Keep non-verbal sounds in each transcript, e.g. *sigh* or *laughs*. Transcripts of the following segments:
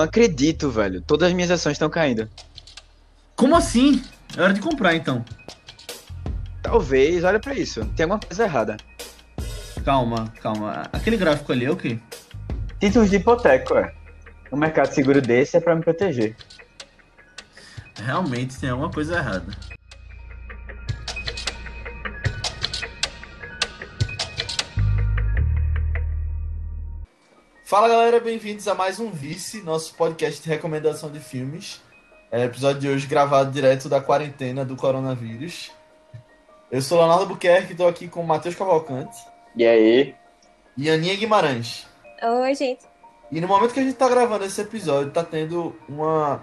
Não acredito, velho. Todas as minhas ações estão caindo. Como assim? É hora de comprar, então. Talvez, olha pra isso. Tem alguma coisa errada. Calma, calma. Aquele gráfico ali é o quê? Títulos de hipoteca, ué. Um mercado seguro desse é pra me proteger. Realmente tem alguma coisa errada. Fala galera, bem-vindos a mais um Vice, nosso podcast de recomendação de filmes. É, episódio de hoje gravado direto da quarentena do coronavírus. Eu sou Leonardo Buquerque, estou aqui com o Matheus Cavalcante. E aí? E Aninha Guimarães. Oi, gente. E no momento que a gente está gravando esse episódio, está tendo uma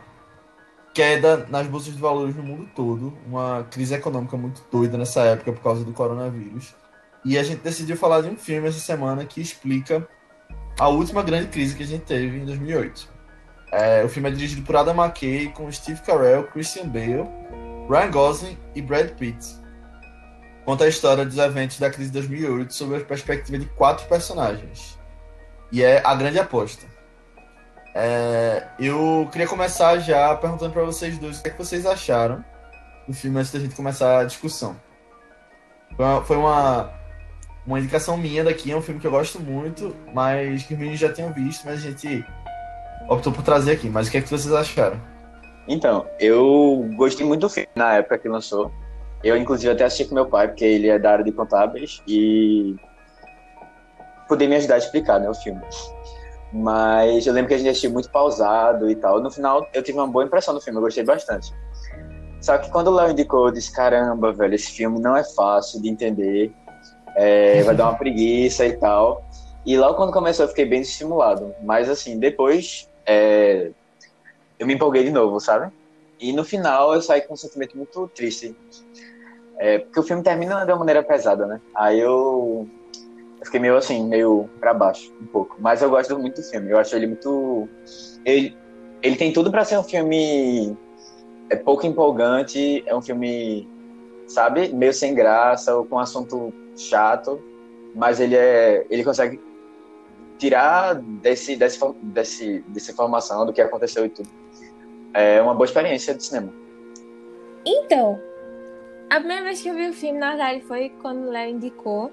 queda nas bolsas de valores no mundo todo, uma crise econômica muito doida nessa época por causa do coronavírus. E a gente decidiu falar de um filme essa semana que explica a última grande crise que a gente teve em 2008. É, o filme é dirigido por Adam McKay, com Steve Carell, Christian Bale, Ryan Gosling e Brad Pitt. Conta a história dos eventos da crise de 2008 sob a perspectiva de quatro personagens. E é a grande aposta. É, eu queria começar já perguntando para vocês dois o que, é que, vocês acharam do filme antes da gente começar a discussão. Foi uma, foi uma, uma, indicação minha daqui, é um filme que eu gosto muito, mas que os meninos já tinham visto, mas a gente optou por trazer aqui. Mas o que é que vocês acharam? Então, eu gostei muito do filme na época que lançou. Eu, inclusive, até assisti com meu pai, porque ele é da área de contábeis, e poder me ajudar a explicar né, o filme. Mas eu lembro que a gente assistiu muito pausado e tal. No final, eu tive uma boa impressão do filme, eu gostei bastante. Só que quando o Léo indicou, eu disse: caramba, velho, esse filme não é fácil de entender, é, vai dar uma *laughs* preguiça e tal. E logo quando começou, eu fiquei bem estimulado. Mas assim, depois é, eu me empolguei de novo, sabe? E no final eu saí com um sentimento muito triste. É, porque o filme termina de uma maneira pesada, né? Aí eu eu fiquei meio assim, meio para baixo, um pouco. Mas eu gosto muito do filme. Eu acho ele muito. Ele, ele tem tudo para ser um filme é pouco empolgante, é um filme, sabe, meio sem graça, ou com assunto chato, mas ele é. ele consegue tirar desse, desse, desse, dessa informação do que aconteceu e tudo. É uma boa experiência de cinema. Então, a primeira vez que eu vi o filme, na verdade, foi quando o Léo indicou.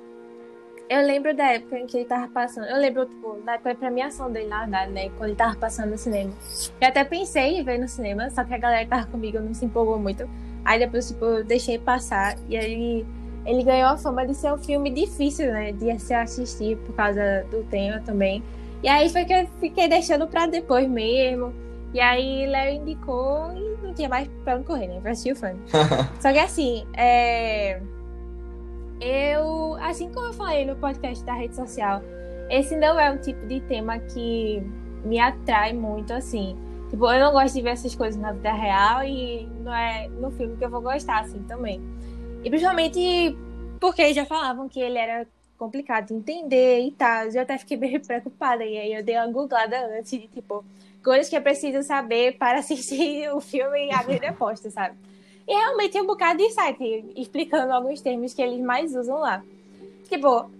Eu lembro da época em que ele tava passando. Eu lembro, tipo, da época da premiação dele, na verdade, né? Quando ele tava passando no cinema. Eu até pensei em ver no cinema, só que a galera que tava comigo não se empolgou muito. Aí depois, tipo, eu deixei passar. E aí ele ganhou a fama de ser um filme difícil, né? De se assistir por causa do tema também. E aí foi que eu fiquei deixando pra depois mesmo. E aí Léo indicou e não tinha mais pra onde correr, né? Pra assistir o filme. *laughs* Só que assim, é eu, assim como eu falei no podcast da rede social, esse não é um tipo de tema que me atrai muito, assim. Tipo, eu não gosto de ver essas coisas na vida real e não é no filme que eu vou gostar, assim, também. E principalmente porque já falavam que ele era complicado de entender e tal. Eu até fiquei bem preocupada. E aí eu dei uma googlada antes de, tipo, coisas que eu preciso saber para *laughs* assistir o filme e abrir a aposta, sabe? E realmente tem um bocado de site explicando alguns termos que eles mais usam lá. Tipo,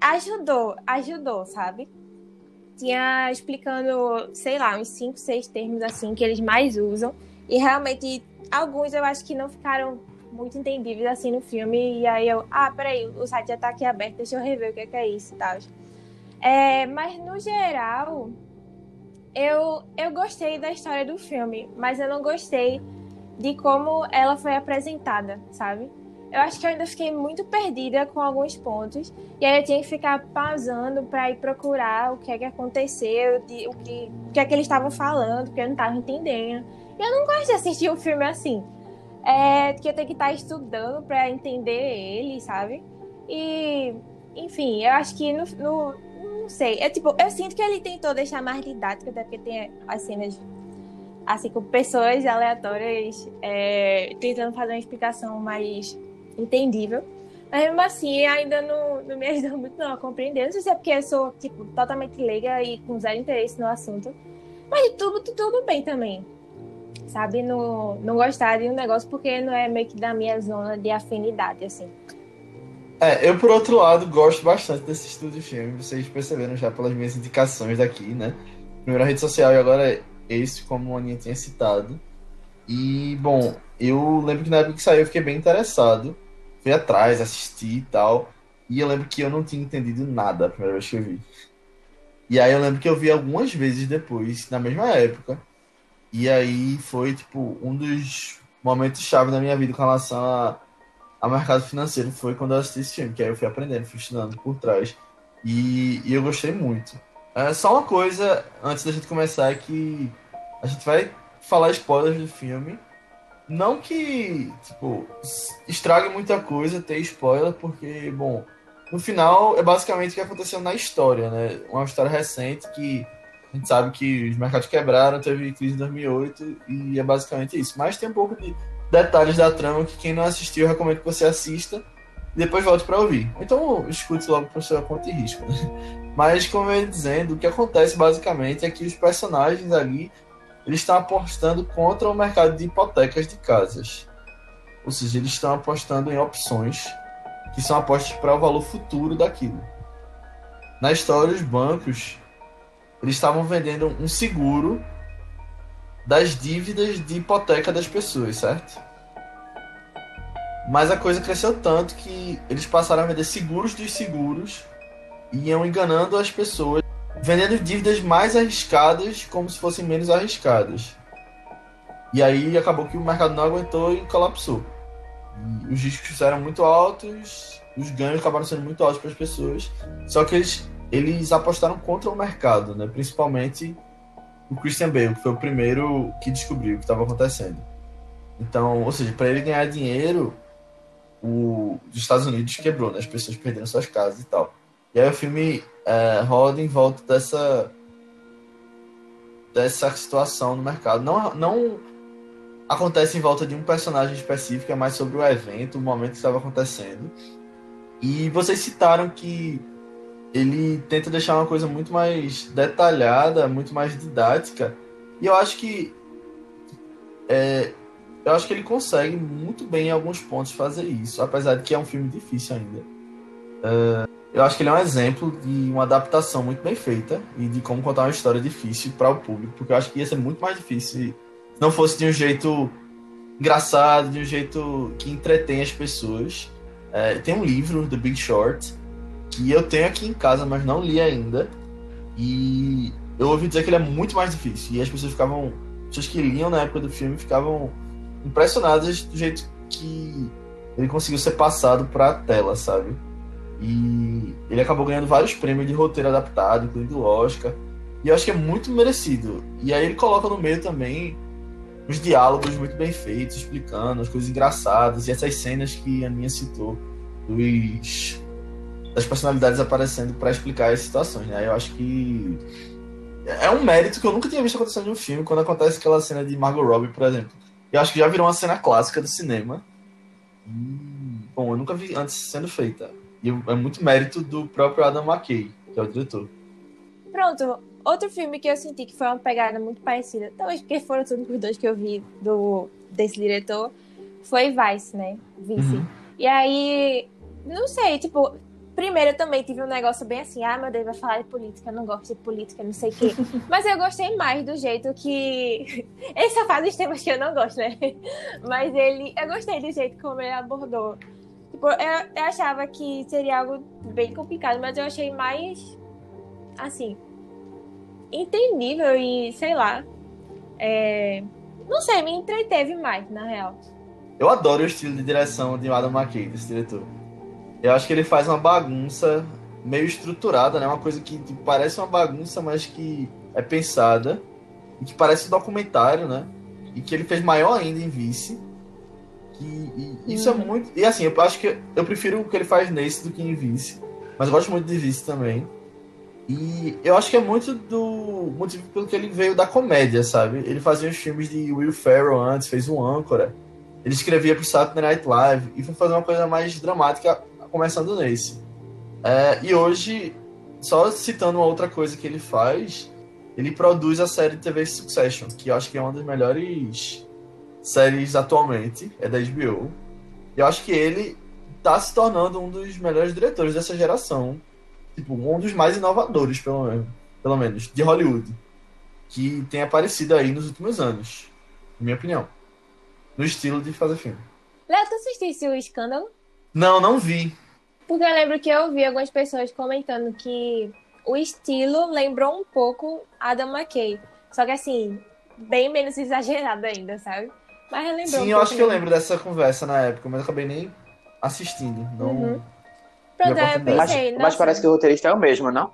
ajudou, ajudou, sabe? Tinha explicando, sei lá, uns 5, 6 termos assim que eles mais usam. E realmente, alguns eu acho que não ficaram muito entendíveis assim no filme. E aí eu, ah, peraí, o site já tá aqui aberto, deixa eu rever o que é, que é isso e tal. É, mas no geral, eu, eu gostei da história do filme, mas eu não gostei de como ela foi apresentada, sabe? Eu acho que eu ainda fiquei muito perdida com alguns pontos. E aí eu tinha que ficar pausando para ir procurar o que é que aconteceu, de, o, que, o que é que eles estavam falando, porque eu não estava entendendo. E eu não gosto de assistir um filme assim. É que eu tenho que estar estudando para entender ele, sabe? E, enfim, eu acho que no, no. Não sei. É, tipo, eu sinto que ele tentou deixar mais didático, até porque tem as cenas assim, com pessoas aleatórias é, tentando fazer uma explicação mais entendível. Mas mesmo assim, ainda não, não me ajuda muito não a compreender. Não sei se é porque eu sou, tipo, totalmente leiga e com zero interesse no assunto. Mas tudo, tudo bem também. Sabe? Não, não gostar de um negócio porque não é meio que da minha zona de afinidade, assim. É, eu, por outro lado, gosto bastante desse estudo de filme. Vocês perceberam já pelas minhas indicações daqui, né? Primeiro a rede social e agora esse, como a Aninha tinha citado. E, bom, eu lembro que na época que saiu eu fiquei bem interessado. Fui atrás, assisti e tal. E eu lembro que eu não tinha entendido nada a primeira vez que eu vi. E aí eu lembro que eu vi algumas vezes depois, na mesma época. E aí foi, tipo, um dos momentos chave da minha vida com relação a, a mercado financeiro foi quando eu assisti esse filme, que aí eu fui aprendendo, fui estudando por trás. E, e eu gostei muito. É, só uma coisa, antes da gente começar, é que a gente vai falar spoilers do filme. Não que, tipo, estrague muita coisa ter spoiler, porque, bom, no final é basicamente o que aconteceu na história, né? Uma história recente que a gente sabe que os mercados quebraram, teve crise em 2008 e é basicamente isso. Mas tem um pouco de detalhes da trama que quem não assistiu, eu recomendo que você assista e depois volte para ouvir. Então escute logo para sua conta e risco. Né? Mas, como eu ia dizendo, o que acontece basicamente é que os personagens ali eles estão apostando contra o mercado de hipotecas de casas. Ou seja, eles estão apostando em opções que são apostas para o valor futuro daquilo. Na história, os bancos eles estavam vendendo um seguro das dívidas de hipoteca das pessoas, certo? Mas a coisa cresceu tanto que eles passaram a vender seguros dos seguros e iam enganando as pessoas, vendendo dívidas mais arriscadas como se fossem menos arriscadas. E aí acabou que o mercado não aguentou e colapsou. E os riscos eram muito altos, os ganhos acabaram sendo muito altos para as pessoas. Só que eles, eles apostaram contra o mercado, né? principalmente o Christian Bale, que foi o primeiro que descobriu o que estava acontecendo. Então, ou seja, para ele ganhar dinheiro, o, os Estados Unidos quebrou, né? as pessoas perderam suas casas e tal. E aí o filme é, roda em volta dessa dessa situação no mercado. Não, não acontece em volta de um personagem específico, é mais sobre o evento, o momento que estava acontecendo. E vocês citaram que ele tenta deixar uma coisa muito mais detalhada, muito mais didática. E eu acho que é, eu acho que ele consegue muito bem em alguns pontos fazer isso, apesar de que é um filme difícil ainda. Uh, eu acho que ele é um exemplo de uma adaptação muito bem feita e de como contar uma história difícil para o público, porque eu acho que ia ser muito mais difícil se não fosse de um jeito engraçado, de um jeito que entretém as pessoas. É, tem um livro, The Big Short, que eu tenho aqui em casa, mas não li ainda. E eu ouvi dizer que ele é muito mais difícil. E as pessoas ficavam. As pessoas que liam na época do filme ficavam impressionadas do jeito que ele conseguiu ser passado para a tela, sabe? E ele acabou ganhando vários prêmios de roteiro adaptado, incluindo o Oscar. E eu acho que é muito merecido. E aí ele coloca no meio também os diálogos muito bem feitos, explicando as coisas engraçadas e essas cenas que a minha citou dos das personalidades aparecendo para explicar as situações, né? Eu acho que é um mérito que eu nunca tinha visto acontecer em um filme quando acontece aquela cena de Margot Robbie, por exemplo. Eu acho que já virou uma cena clássica do cinema. E, bom, eu nunca vi antes sendo feita. E é muito mérito do próprio Adam McKay, que é o diretor. Pronto, outro filme que eu senti que foi uma pegada muito parecida, talvez porque foram os únicos dois que eu vi do, desse diretor, foi Vice, né? Vice. Uhum. E aí, não sei, tipo, Primeiro, eu também tive um negócio bem assim, ah, meu Deus, vai falar de política, eu não gosto de política, não sei o quê. *laughs* Mas eu gostei mais do jeito que. Ele só faz os temas que eu não gosto, né? *laughs* Mas ele. Eu gostei do jeito como ele abordou. Tipo, eu, eu achava que seria algo bem complicado, mas eu achei mais. Assim. Entendível e, sei lá. É... Não sei, me entreteve mais, na real. Eu adoro o estilo de direção de Adam McKay, desse diretor. Eu acho que ele faz uma bagunça meio estruturada, né? Uma coisa que tipo, parece uma bagunça, mas que é pensada. E que parece um documentário, né? E que ele fez maior ainda em Vice. Que, isso é uhum. muito. E assim, eu acho que eu prefiro o que ele faz nesse do que em Vice. Mas eu gosto muito de Vice também. E eu acho que é muito do motivo pelo que ele veio da comédia, sabe? Ele fazia os filmes de Will Ferrell antes, fez o Âncora. Ele escrevia pro Saturday Night Live e foi fazer uma coisa mais dramática começando nesse. É, e hoje, só citando uma outra coisa que ele faz, ele produz a série de TV Succession, que eu acho que é uma das melhores séries atualmente, é da HBO. E eu acho que ele tá se tornando um dos melhores diretores dessa geração. Tipo, um dos mais inovadores, pelo menos, pelo menos de Hollywood. que tem aparecido aí nos últimos anos, na minha opinião. No estilo de fazer filme. Léo, tu assistisse o Escândalo? Não, não vi. Porque eu lembro que eu vi algumas pessoas comentando que o estilo lembrou um pouco Adam McKay. Só que assim, bem menos exagerado ainda, sabe? Mas relembrou Sim, um eu acho que eu lembro dessa conversa na época, mas eu acabei nem assistindo. Não... Uhum. Pronto, aí eu. Mas, pensei, mas nossa, parece que o roteirista é o mesmo, não?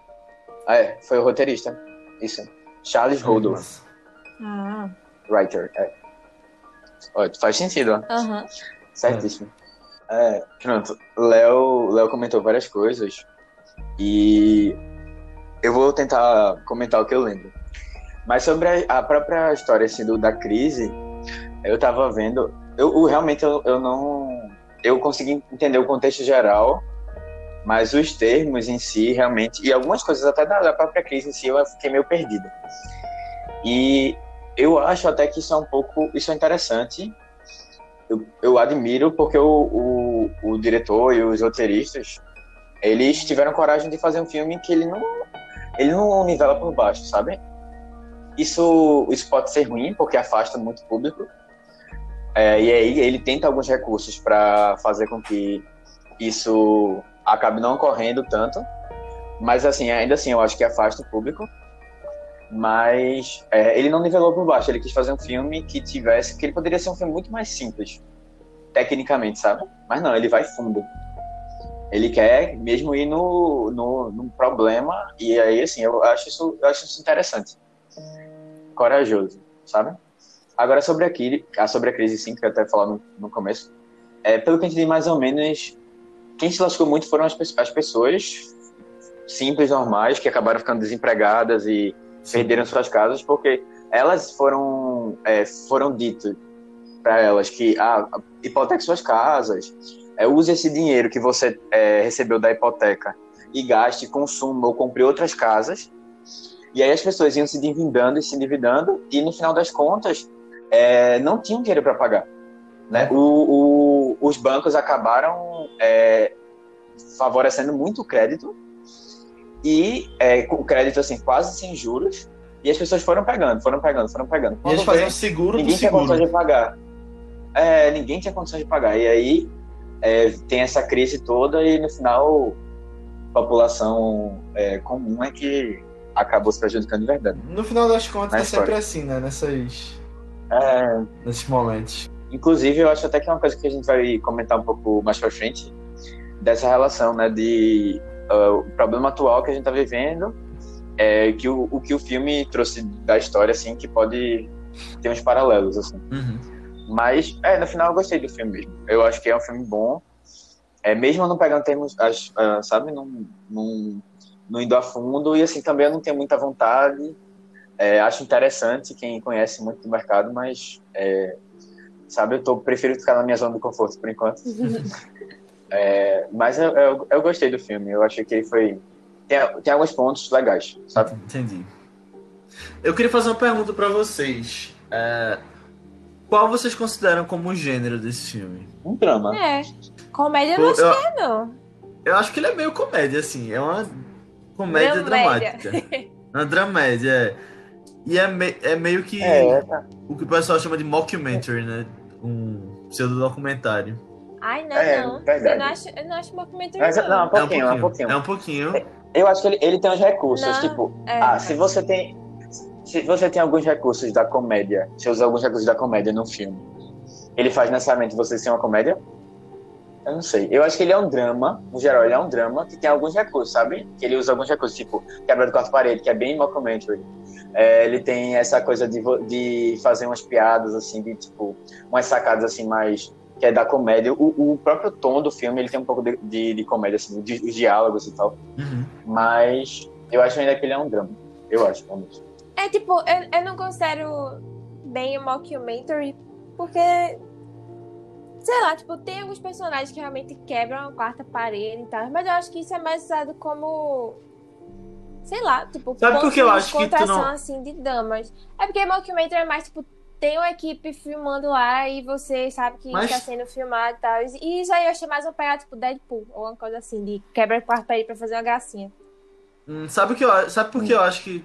Ah, É, foi o roteirista. Isso. Charles Rodolph, Mas- Ah, writer. É. Ó, faz sentido, ó. aham. Certíssimo. É, pronto. Léo, Léo comentou várias coisas e eu vou tentar comentar o que eu lembro. Mas sobre a, própria história assim, do, da crise, eu tava vendo. Eu, eu realmente eu, eu não. Eu consegui entender o contexto geral, mas os termos em si, realmente, e algumas coisas até da, da própria crise em si, eu fiquei meio perdido. E eu acho até que isso é um pouco. Isso é interessante eu, admiro porque o, o, o diretor e os roteiristas eles tiveram coragem de fazer um filme que ele não ele não nivela por baixo, sabe? Isso isso pode ser ruim porque afasta muito público. É, e aí ele tenta alguns recursos para fazer com que isso acabe não ocorrendo tanto. Mas assim, ainda assim, eu acho que afasta o público. Mas é, ele não nivelou por baixo. Ele quis fazer um filme que tivesse. que ele poderia ser um filme muito mais simples, tecnicamente, sabe? Mas não, ele vai fundo. Ele quer mesmo ir no, no, no problema. E aí, assim, eu acho isso, eu acho isso interessante. Corajoso, sabe? Agora, sobre a, ah, sobre a crise, sim, que eu até falar no, no começo. É, pelo que eu entendi, mais ou menos, quem se lascou muito foram as, as pessoas simples, normais, que acabaram ficando desempregadas e perderam suas casas porque elas foram é, foram dito para elas que ah, hipoteque suas casas é, use esse dinheiro que você é, recebeu da hipoteca e gaste consuma ou compre outras casas. E aí as pessoas iam se endividando e se endividando e no final das contas é, não tinham dinheiro para pagar né? o, o, os bancos acabaram é, favorecendo muito o crédito e é, com crédito assim quase sem juros e as pessoas foram pegando, foram pegando, foram pegando. E eles Quando faziam seguro ninguém tinha seguro. condições de pagar. É, ninguém tinha condições de pagar. E aí é, tem essa crise toda e no final a população é, comum é que acabou se prejudicando de verdade. No final das contas é sempre assim, né? Nessas, É, nesses momentos. Inclusive, eu acho até que é uma coisa que a gente vai comentar um pouco mais pra frente, dessa relação, né, de uh, o problema atual que a gente tá vivendo, é que o, o que o filme trouxe da história, assim, que pode ter uns paralelos, assim. Uhum. Mas, é, no final eu gostei do filme mesmo. Eu acho que é um filme bom, é, mesmo não pegando termos, as- ah, sabe, não, não, não indo a fundo, e assim, também eu não tenho muita vontade, é, acho interessante quem conhece muito do mercado, mas é, sabe? Eu tô, prefiro ficar na minha zona de conforto por enquanto. *laughs* É, mas eu, eu, eu gostei do filme. Eu achei que ele foi. Tem, tem alguns pontos legais, sabe? Entendi. Eu queria fazer uma pergunta pra vocês. É, Qual vocês consideram como o gênero desse filme? Um drama. É. Comédia não eu- é, não. Eu acho que ele é meio comédia, assim. É uma comédia Dramédia. dramática. *laughs* Uma dramédia, é. E é, me- é meio que É, tá. o que o pessoal chama de mockumentary, né? Um pseudo-documentário. Ai, não, É, não. verdade. Eu não acho, eu não acho uma comentário, Mas, não, um pouquinho, é um pouquinho. É um pouquinho. Eu acho que ele, ele tem uns recursos, Não, tipo, é. ah, se você tem. Se você tem alguns recursos da comédia, se usa alguns recursos da comédia no filme, ele faz necessariamente você ser uma comédia? Eu não sei. Eu acho que ele é um drama, no geral, ele é um drama que tem alguns recursos, sabe? Que ele usa alguns recursos, tipo, quebra do quarto parede, que é bem mockumentary. É, ele tem essa coisa de, de fazer umas piadas, assim, de, tipo, umas sacadas, assim, mais... Que é da comédia. O, o próprio tom do filme, ele tem um pouco de, de, de comédia, assim, de- os diálogos e tal. Uhum. Mas eu acho ainda que ele é um drama. Eu acho, pelo menos. É tipo, eu, eu não considero bem o mockumentary, porque. Sei lá, tipo, tem alguns personagens que realmente quebram a quarta parede e tal, mas eu acho que isso é mais usado como. Sei lá, tipo, Sabe por que eu de acho que tu não- assim, de damas. É porque mockumentary é mais, tipo, tem uma equipe filmando lá e você sabe que Mas- está sendo filmado e tal. E isso aí eu achei mais uma pegada, tipo, Deadpool, ou uma coisa assim, de quebra a quarta parede pra fazer uma gracinha. Hum, sabe, que eu, sabe por que eu acho que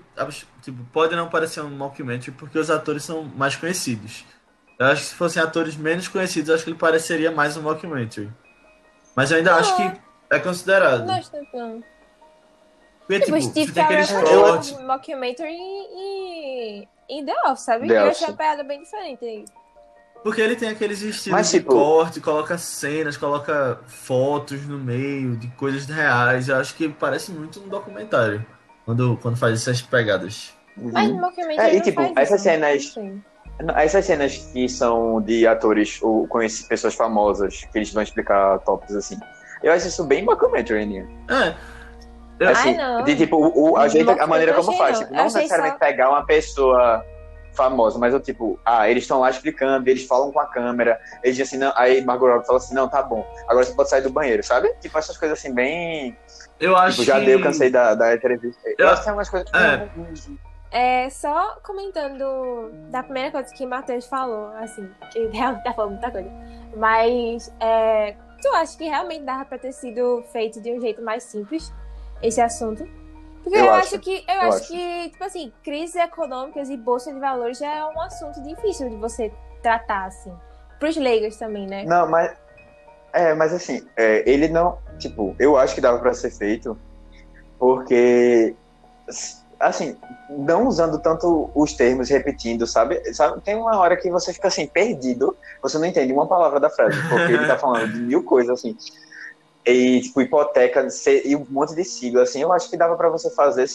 tipo, pode não parecer um mockumentary? Porque os atores são mais conhecidos. Eu acho que se fossem atores menos conhecidos, acho que ele pareceria mais um mockumentary. Mas eu ainda não. acho que é considerado. Não, não. Porque, tipo, tipo Steve tem aqueles cortes. mockumentary e, e The Office, sabe? The eu achei a piada bem diferente aí. Porque ele tem aqueles estilos Mas, tipo... de corte, coloca cenas, coloca fotos no meio de coisas reais. Eu acho que parece muito um documentário quando, quando faz essas pegadas. Mas no. É, e tipo, essas cenas. Essas cenas que são de atores ou conheci pessoas famosas, que eles vão explicar tópicos assim. Eu acho isso bem documentary, né? É. Assim, Ai, de tipo, o, o a, gente, a maneira como faz. Tipo, não necessariamente só... pegar uma pessoa famosa, mas eu tipo, ah, eles estão lá explicando, eles falam com a câmera, eles dizem assim, não, aí Margot Robbie fala assim, não, tá bom, agora você pode sair do banheiro, sabe? Tipo, essas coisas assim, bem... Eu acho tipo, já que... deu, cansei da, da entrevista. Eu, eu acho que tem umas coisas... É. É, só comentando da primeira coisa que o Matheus falou, assim, que *laughs* realmente tá falando muita coisa, mas é, tu acha que realmente dava pra ter sido feito de um jeito mais simples esse assunto? Porque eu, eu acho, acho, que eu, eu acho, acho, que, tipo assim, crises econômicas e bolsa de valores já é um assunto difícil de você tratar, assim. Pros leigos também, né? Não, mas. É, mas assim, é, ele não. Tipo, eu acho que dava para ser feito, porque. Assim, não usando tanto os termos, repetindo, sabe? sabe? Tem uma hora que você fica assim, perdido, você não entende uma palavra da frase, porque ele tá falando de mil coisas, assim e tipo hipoteca e um monte de sigla assim eu acho que dava para você fazer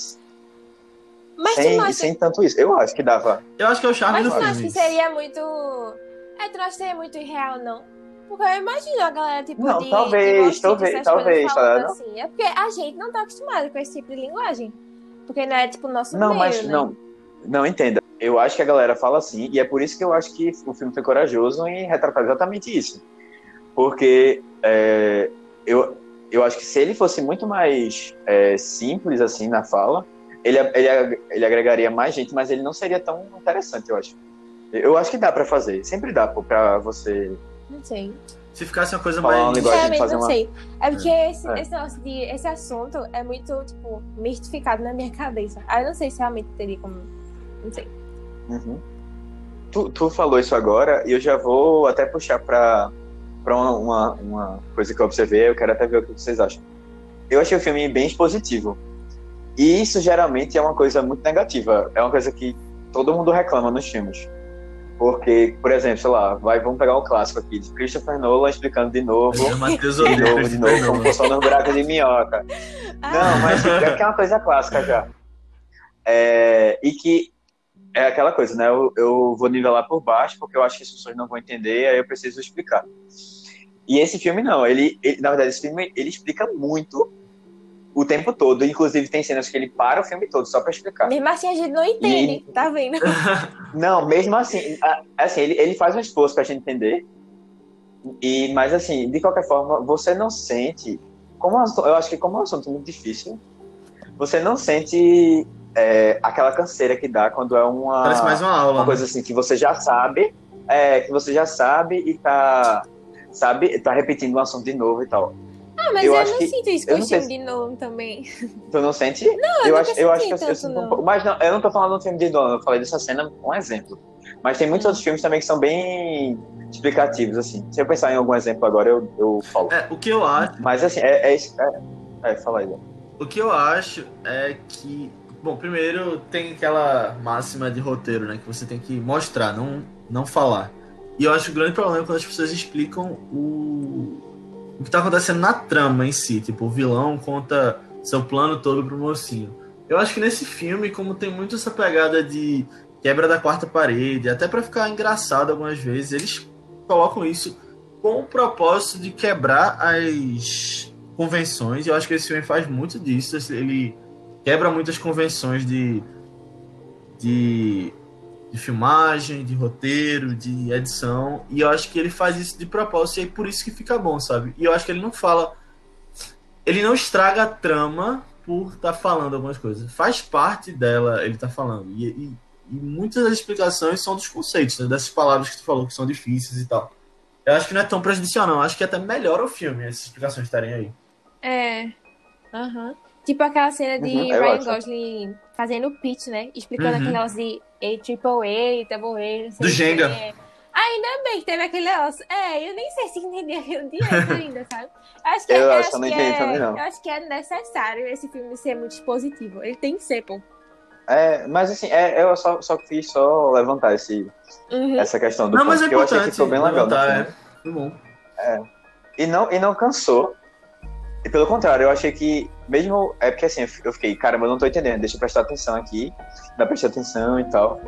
mas sem, acha... sem tanto isso. Eu acho que dava. Eu acho que é o charme mas do filme mas que seria muito é tu acha que seria muito irreal não? Porque eu imagino a galera tipo não de, talvez de talvez talvez tá assim. é porque a gente não tá acostumado com esse tipo de linguagem. Porque não é tipo o nosso não meio, mas né? não não entenda. Eu acho que a galera fala assim e é por isso que eu acho que o filme foi corajoso em retratar exatamente isso. Porque é, eu, eu acho que se ele fosse muito mais é, simples assim na fala, ele, ele, ele agregaria mais gente, mas ele não seria tão interessante, eu acho. Eu acho que dá para fazer, sempre dá para você. Não sei. Se ficasse uma coisa mais. Sinceramente, fazer não uma... sei. É porque é. Esse, é. Esse, de, esse assunto é muito, tipo, mistificado na minha *laughs* cabeça. Aí eu não sei se realmente teria como. Não sei. Uhum. Tu, tu falou isso agora e eu já vou até puxar para para uma, uma, uma, coisa que eu observei, eu quero até ver o que vocês acham. Eu achei o filme bem expositivo. E isso geralmente é uma coisa muito negativa. É uma coisa que todo mundo reclama nos filmes. Porque, por exemplo, sei lá, vai, vamos pegar um clássico aqui, de Christopher Nolan explicando de novo, de novo, de novo, como funciona no buraco de minhoca. Ah. Não, mas é que é uma coisa clássica já. É, e que é aquela coisa, né? Eu, eu vou nivelar por baixo, porque eu acho que as pessoas não vão entender, aí eu preciso explicar. E esse filme não, ele, ele, na verdade, esse filme ele explica muito o tempo todo. Inclusive, tem cenas que ele para o filme todo só para explicar. Mesmo assim, a gente não entende, e... tá vendo? *laughs* não, mesmo assim, assim ele, ele faz um esforço pra gente entender. E, mas, assim, de qualquer forma, você não sente. Como eu acho que, como é um assunto muito difícil, você não sente é, aquela canseira que dá quando é uma, Parece mais uma aula. Uma coisa assim que você já sabe, é, que você já sabe e tá, sabe, tá repetindo o assunto de novo e tal. Ah, mas eu, eu não que, sinto isso com o filme de Nolan também. Tu não sente? Não, eu, eu acho, eu acho que eu, eu sinto um pouco. Mas não, eu não tô falando do filme de Nolan, eu falei dessa cena um exemplo. Mas tem muitos hum. outros filmes também que são bem explicativos, assim. Se eu pensar em algum exemplo agora, eu, eu falo. É, o que eu acho. Mas assim, é. É, é, é fala aí. O que eu acho é que Bom, primeiro tem aquela máxima de roteiro, né? Que você tem que mostrar, não, não falar. E eu acho o grande problema é quando as pessoas explicam o, o que está acontecendo na trama em si. Tipo, o vilão conta seu plano todo pro mocinho. Eu acho que nesse filme, como tem muito essa pegada de quebra da quarta parede, até para ficar engraçado algumas vezes, eles colocam isso com o propósito de quebrar as convenções. Eu acho que esse filme faz muito disso. Ele quebra muitas convenções de, de, de, filmagem, de roteiro, de edição. E eu acho que ele faz isso de propósito e é por isso que fica bom, sabe? E eu acho que ele não fala. Ele não estraga a trama por estar tá falando algumas coisas. Faz parte dela ele tá falando. E, e, e muitas das explicações são dos conceitos, né? dessas palavras que tu falou que são difíceis e tal. Eu acho que não é tão prejudicial, não. Eu acho que até melhora o filme essas explicações estarem aí. É. Aham. Uhum. Tipo aquela cena de Uhum, eu Ryan. Gosling fazendo o pitch, né? Explicando Uhum. aquele negócio de A, Triple A, Double A, não sei Do o Jenga. Ainda bem que teve aquele negócio. É, eu nem sei se entendi aquilo direito *laughs* ainda, sabe? Eu acho que, Eu eu acho acho que é, também, não. Eu acho que é necessário esse filme ser muito expositivo. Ele tem que ser, pô. É, mas assim, é, eu só, só quis só levantar esse, Uhum. essa questão do Não, ponto, mas é porque eu achei que ficou bem legal. no levantar, filme. é. Bom. E não, e não cansou. E pelo contrário, eu achei que, mesmo. É porque assim, eu fiquei, caramba, eu não tô entendendo, deixa eu prestar atenção aqui, dá pra prestar atenção e tal.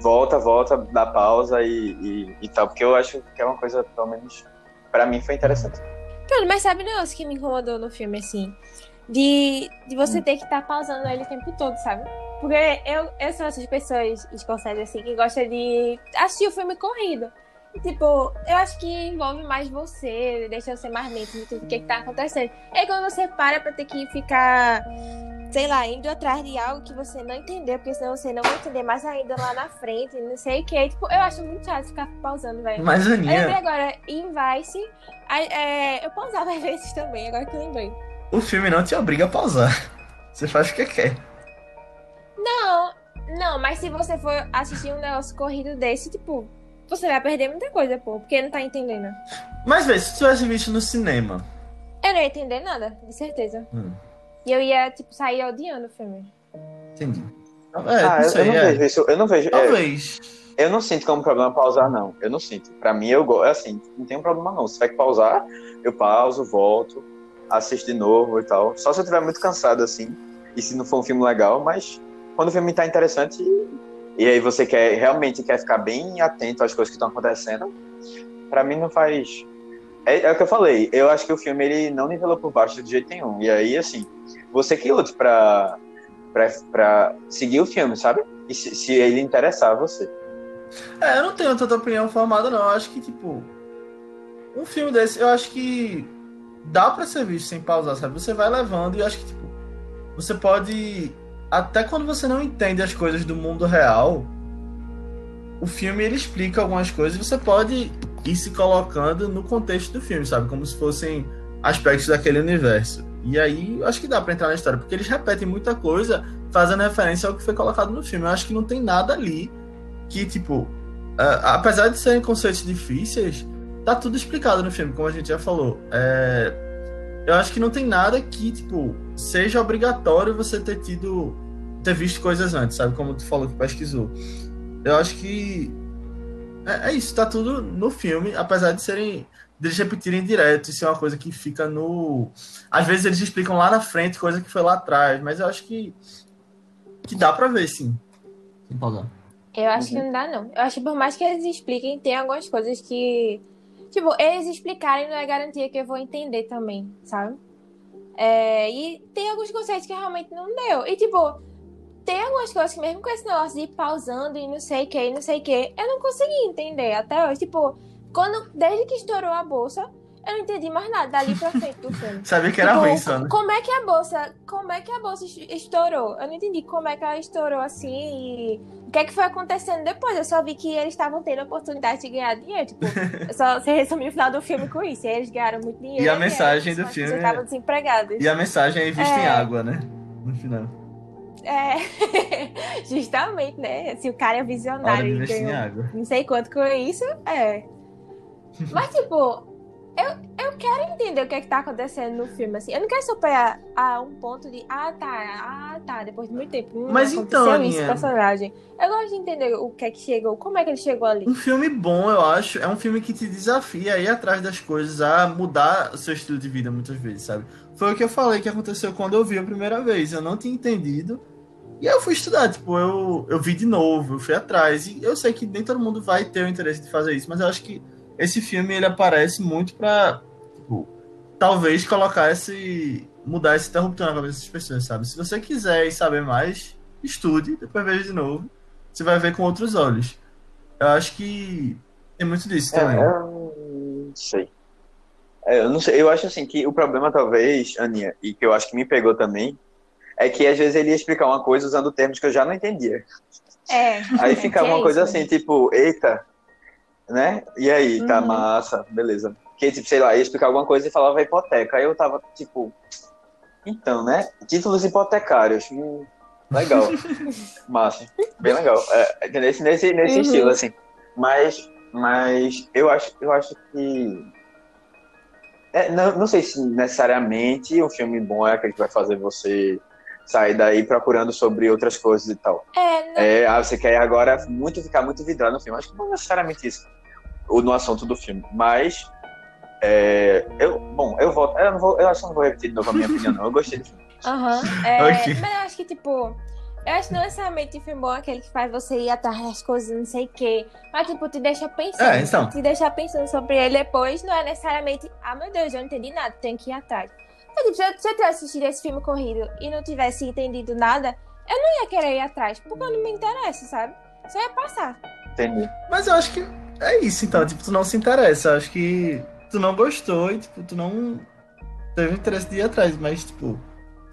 Volta, volta, dá pausa e, e, e tal, porque eu acho que é uma coisa, pelo menos, pra mim foi interessante. Pronto, mas sabe o negócio que me incomodou no filme, assim? De, de você Hum. ter que estar pausando ele o tempo todo, sabe? Porque eu, eu sou essas pessoas escocesas, assim, que gostam de assistir o filme corrido. Tipo, eu acho que envolve mais você, deixa você mais mente de tudo que, que tá acontecendo. Aí quando você para pra ter que ficar, sei lá, indo atrás de algo que você não entendeu, porque senão você não vai entender mais ainda lá na frente, não sei o que. Tipo, eu acho muito chato ficar pausando, velho. Mas, Eu Aninha, agora, em Vice, é, eu pausava às vezes também, agora que eu lembrei. o filme não te obriga a pausar. Você faz o que quer. Não, não, mas se você for assistir um negócio corrido desse, tipo, você vai perder muita coisa, pô, porque não tá entendendo. Mas, vê, se tu tivesse visto no cinema. Eu não ia entender nada, de certeza. Hum, E eu ia, tipo, sair odiando o filme. entendi. É, ah, não eu, sei, eu não é. vejo isso, eu não vejo. é, Talvez. eu não sinto como problema pausar, não. Eu não sinto. Pra mim, eu gosto. Assim, não tem um problema, não. Se tiver que pausar, eu pauso, volto, assisto de novo e tal. Só se eu estiver muito cansado, assim, e se não for um filme legal, mas quando o filme tá interessante e aí você quer realmente quer ficar bem atento às coisas que estão acontecendo, pra mim não faz. É, é o que eu falei. Eu acho que o filme ele não nivelou por baixo de jeito nenhum. E aí, assim, você que lute pra, pra seguir o filme, sabe? E se, se ele interessar você. É, eu não tenho tanta opinião formada, não. Eu acho que, tipo, um filme desse, eu acho que dá pra ser visto sem pausar, sabe? Você vai levando e eu acho que, tipo, você pode. Até quando você não entende as coisas do mundo real, o filme ele explica algumas coisas e você pode ir se colocando no contexto do filme, sabe? Como se fossem aspectos daquele universo. E aí, eu acho que dá pra entrar na história, porque eles repetem muita coisa fazendo referência ao que foi colocado no filme. Eu acho que não tem nada ali que, tipo, a- apesar de serem conceitos difíceis, tá tudo explicado no filme, como a gente já falou. É, eu acho que não tem nada que, tipo, seja obrigatório você ter tido, ter visto coisas antes, sabe? Como tu falou que pesquisou. Eu acho que é, é isso, tá tudo no filme, apesar de serem deles repetirem direto, isso é uma coisa que fica no. Às vezes eles explicam lá na frente coisa que foi lá atrás, mas eu acho que que dá pra ver, sim. Sem pausar. Eu acho que não dá, não. Eu acho que por mais que eles expliquem, tem algumas coisas que. Tipo, eles explicarem não é garantia que eu vou entender também, sabe? É, e tem alguns conceitos que realmente não deu. E, tipo, tem algumas coisas que, mesmo com esse negócio de ir pausando e não sei o que, não sei o que, eu não consegui entender até hoje. Tipo, quando, desde que estourou a bolsa, eu não entendi mais nada dali pra frente do filme. *laughs* Sabia que era Tipo, ruim só, né? Como é que a bolsa, como é que a bolsa es- estourou? Eu não entendi como é que ela estourou assim e o que é que foi acontecendo depois. Eu só vi que eles estavam tendo a oportunidade de ganhar dinheiro. Tipo, *laughs* eu só você resumiu o final do filme com isso. E eles ganharam muito dinheiro. E a mensagem do filme é- estavam desempregadas. E a mensagem é vista em É. água, né? No final. É, *laughs* justamente, né? Se o cara é visionário e em ganhou não sei quanto com isso, é. Mas, tipo, eu, eu quero entender o que é que tá acontecendo no filme, assim. Eu não quero superar a um ponto de, ah, tá, ah, tá, depois de muito tempo. hum, Mas então, isso, Aninha- personagem. Eu gosto de entender o que é que chegou, como é que ele chegou ali. Um filme bom, eu acho, é um filme que te desafia a ir atrás das coisas, a mudar o seu estilo de vida muitas vezes, sabe? Foi o que eu falei que aconteceu quando eu vi a primeira vez. Eu não tinha entendido. E aí eu fui estudar, tipo, eu, eu vi de novo, eu fui atrás. E eu sei que nem todo mundo vai ter o interesse de fazer isso, mas eu acho que esse filme ele aparece muito pra, tipo, talvez colocar esse. mudar esse interruptor na cabeça das pessoas, sabe? Se você quiser ir saber mais, estude, depois veja de novo. Você vai ver com outros olhos. Eu acho que tem muito disso também. É, eu não sei. É, eu não sei. Eu acho assim que o problema, talvez, Aninha, e que eu acho que me pegou também, é que às vezes ele ia explicar uma coisa usando termos que eu já não entendia. É. Aí ficava *laughs* é uma coisa isso, assim, tipo, eita, né? E aí, tá Uhum. massa, beleza. Que, tipo, sei lá, ia explicar alguma coisa e falava hipoteca. Aí eu tava, tipo, Então, né? Títulos hipotecários. Hum, legal. *laughs* Massa. Bem legal. É, nesse nesse, nesse Uhum. estilo, assim. Mas, mas eu, acho, eu acho que. É, não, não sei se necessariamente um filme bom é aquele que vai fazer você sair daí procurando sobre outras coisas e tal. É, não, É, ah, você quer agora muito ficar muito vidrado no filme. Acho que não é necessariamente isso. Ou no assunto do filme. Mas. é, eu, bom, eu volto. Eu, não vou, eu acho que não vou repetir de novo a minha opinião, não. Eu gostei do filme. Aham. é, Ok. Mas eu acho que, tipo, eu acho que não necessariamente filme bom é aquele que faz você ir atrás das coisas, não sei o quê. Mas, tipo, te deixa pensando. É, então. Te deixar pensando sobre ele depois, não é necessariamente, ah, meu Deus, eu não entendi nada, tenho que ir atrás. Tipo, se eu, se eu tivesse assistido esse filme corrido e não tivesse entendido nada, eu não ia querer ir atrás, porque eu não me interesso, sabe? Só ia passar. Entendi. Mas eu acho que é isso, então. Tipo, tu não se interessa. Eu acho que tu não gostou e, tipo, tu não teve interesse de ir atrás. Mas, tipo,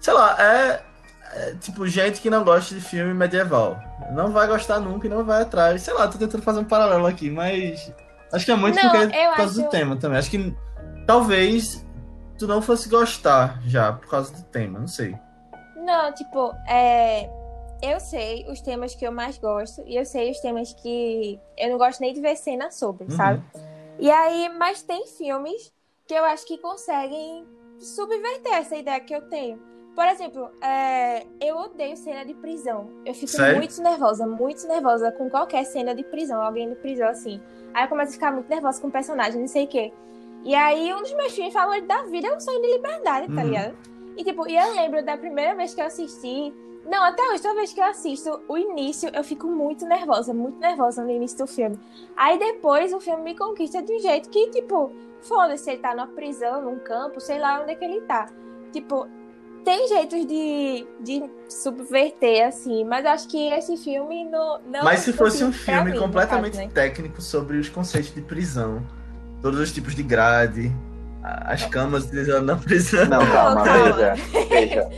sei lá, é, é, tipo gente que não gosta de filme medieval. Não vai gostar nunca e não vai atrás. Sei lá, tô tentando fazer um paralelo aqui, mas acho que é muito Não, porque, eu por causa do acho- tema também. Acho que talvez tu não fosse gostar já por causa do tema, não sei. Não, tipo, é. Eu sei os temas que eu mais gosto e eu sei os temas que eu não gosto nem de ver cena sobre, Uhum. sabe? E aí, mas tem filmes que eu acho que conseguem subverter essa ideia que eu tenho. Por exemplo, é, eu odeio cena de prisão. Eu fico Sério? muito nervosa, muito nervosa com qualquer cena de prisão, alguém de prisão assim. Aí eu começo a ficar muito nervosa com o personagem, não sei o quê. E aí, um dos meus filmes favoritos da vida é o Sonho de Liberdade, tá Uhum. ligado? E tipo, e eu lembro da primeira vez que eu assisti. Não, até hoje, toda vez que eu assisto o início, eu fico muito nervosa, muito nervosa no início do filme. Aí depois o filme me conquista de um jeito que, tipo, foda-se, ele tá numa prisão, num campo, sei lá onde é que ele tá. Tipo, tem jeitos de, de subverter, assim, mas acho que esse filme não. não Mas se fosse um filme mim, completamente caso, né? técnico sobre os conceitos de prisão, todos os tipos de grade, as camas de- na prisão. Não, *laughs* calma, calma. veja. Veja.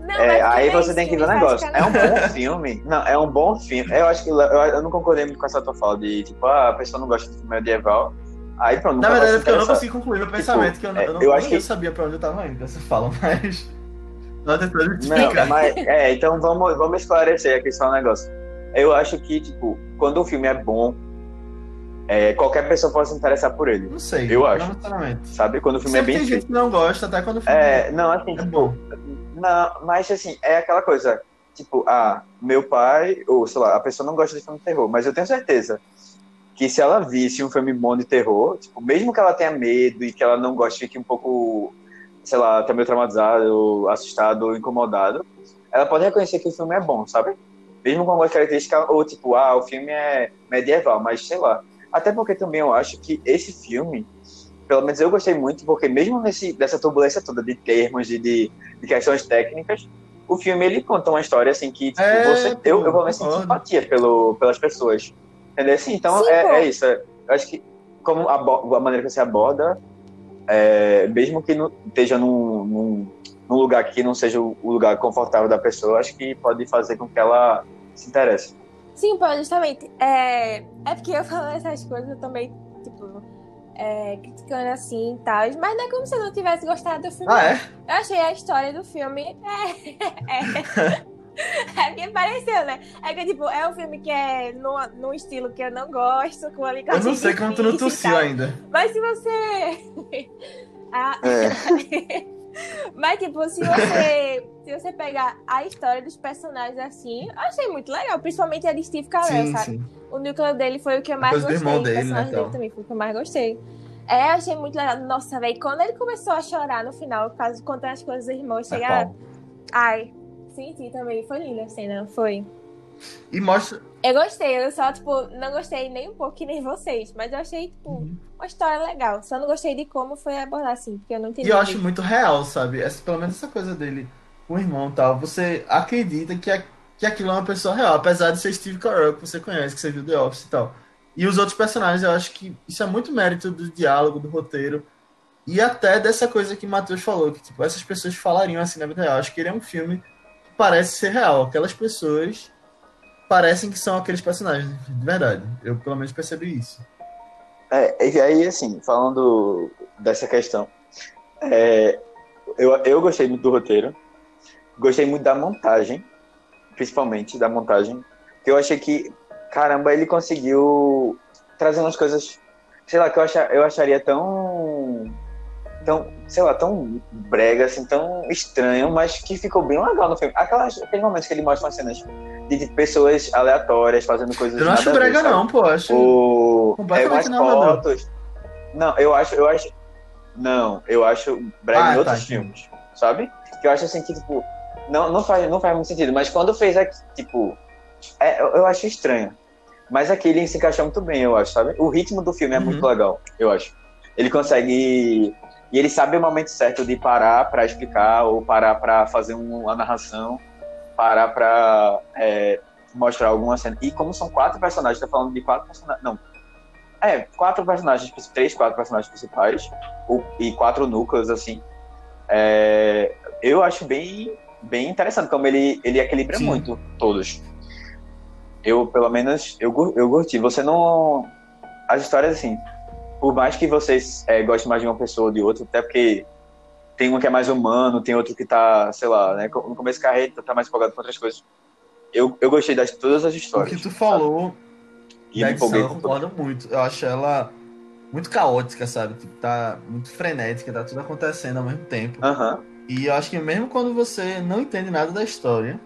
Não, É, aí você tem que ver o negócio. É um bom *laughs* filme. Não, é um bom filme. Eu acho que eu, eu não concordei muito com essa tua fala de tipo, ah, a pessoa não gosta de filme medieval. Aí pronto, Na verdade, é porque eu não consegui concluir o pensamento, que eu, não- é, eu, não, eu acho que- eu sabia pra onde eu tava indo dessa fala, mas. *laughs* Não tentando Não, mas é, então vamos, vamos esclarecer aqui só um negócio. Eu acho que, tipo, quando o filme é bom, é, qualquer pessoa pode se interessar por ele, Não sei. Eu não acho. necessariamente. sabe? Quando o filme Sempre é bem tem gente que não gosta, até quando o filme É, não, assim, é bom. Não, mas assim, é aquela coisa, tipo, ah, meu pai, ou sei lá, a pessoa não gosta de filme de terror, mas eu tenho certeza que se ela visse um filme bom de terror, tipo, mesmo que ela tenha medo e que ela não goste, fique um pouco, sei lá, até meio traumatizado, assustado ou incomodado, ela pode reconhecer que o filme é bom, sabe? Mesmo com algumas características, ou tipo, ah, o filme é medieval, mas sei lá. Até porque também eu acho que esse filme, pelo menos eu gostei muito, porque mesmo nesse, dessa turbulência toda de termos, de, de, de questões técnicas, o filme ele conta uma história assim que tipo, É, você, pô, eu, eu pelo menos sinto concordo. simpatia pelo, pelas pessoas. Entendeu? Assim, então Sim, é, é isso. é- eu acho que como abo- a maneira que você aborda, é, mesmo que não, esteja num, num, num lugar que não seja o o lugar confortável da pessoa, acho que pode fazer com que ela se interesse. Sim, pô, justamente. É, é porque eu falo essas coisas, eu também, tipo, é, criticando assim e tal. Mas não é como se eu não tivesse gostado do filme. Ah, é? Eu achei a história do filme. É, *laughs* é, é porque pareceu, né? É que, tipo, é um filme que é num, num estilo que eu não gosto, com uma Eu não sei como tu não tossiu ainda. Mas se você. *laughs* Ah, É. Mas, tipo, se você, se você pegar a história dos personagens assim, eu achei muito legal. Principalmente a de Steve Carell, Sim, sabe? sim. O núcleo dele foi o que eu mais gostei. o dele, né, personagem dele também foi o que eu mais gostei. É, achei muito legal. Nossa, velho, quando ele começou a chorar no final, por causa de contar as coisas do irmão, É a... bom. Ai, senti também. Foi linda a cena, foi. E mostra. Eu gostei, eu só, tipo, não gostei nem um pouco que nem vocês. Mas eu achei, tipo, Uhum. uma história legal. Só não gostei de como foi abordar assim, porque eu não entendi. E eu acho muito real, sabe? Essa, pelo menos essa coisa dele com o irmão e tal. Você acredita que, a- que aquilo é uma pessoa real, apesar de ser Steve Carell, que você conhece, que você viu The Office e tal. E os outros personagens, eu acho que isso é muito mérito do diálogo, do roteiro. E até dessa coisa que o Matheus falou, que tipo, essas pessoas falariam assim na vida real. Acho que ele é um filme que parece ser real. Aquelas pessoas parecem que são aqueles personagens, de verdade. Eu pelo menos percebi isso. É, e aí, assim, falando dessa questão, é, eu, eu gostei muito do roteiro. Gostei muito da montagem, principalmente da montagem. Que eu achei que, caramba, ele conseguiu trazer umas coisas, sei lá, que eu, achar, eu acharia tão. Tão, sei lá, tão brega, assim, tão estranho, mas que ficou bem legal no filme. Aquelas, aqueles momentos que ele mostra umas cenas de tipo, pessoas aleatórias fazendo coisas Eu não acho brega, sabe? não, pô. Acho. O... É Completamente umas não, não. fotos. Não, eu acho, eu acho. Não, eu acho brega Ah, em tá, outros entendi. filmes, sabe? Que eu acho assim que, tipo, não, não, faz, não faz muito sentido. Mas quando fez aqui, tipo, é, eu, eu acho estranho. Mas aqui ele se encaixa muito bem, eu acho, sabe? O ritmo do filme é Uhum. muito legal, eu acho. Ele consegue. E ele sabe o momento certo de parar pra explicar, ou parar pra fazer um- uma narração, parar pra é, mostrar alguma cena. E como são quatro personagens, tá falando de quatro personagens. Não. É, quatro personagens, três, quatro personagens principais, ou- e quatro núcleos, assim. É, eu acho bem, bem interessante como ele, ele equilibra Sim. muito todos. Eu, pelo menos, eu, eu curti. Você não. As histórias, assim, por mais que vocês é, gostem mais de uma pessoa ou de outra, até porque tem um que é mais humano, tem outro que tá, sei lá, né, no começo da carreira tá mais empolgado com outras coisas. Eu, eu gostei das todas as O histórias. que tu falou E da edição, eu concordo muito. Eu acho ela muito caótica, sabe? Tipo, tá muito frenética, tá tudo acontecendo ao mesmo tempo. Aham. E eu acho que mesmo quando você não entende nada da história,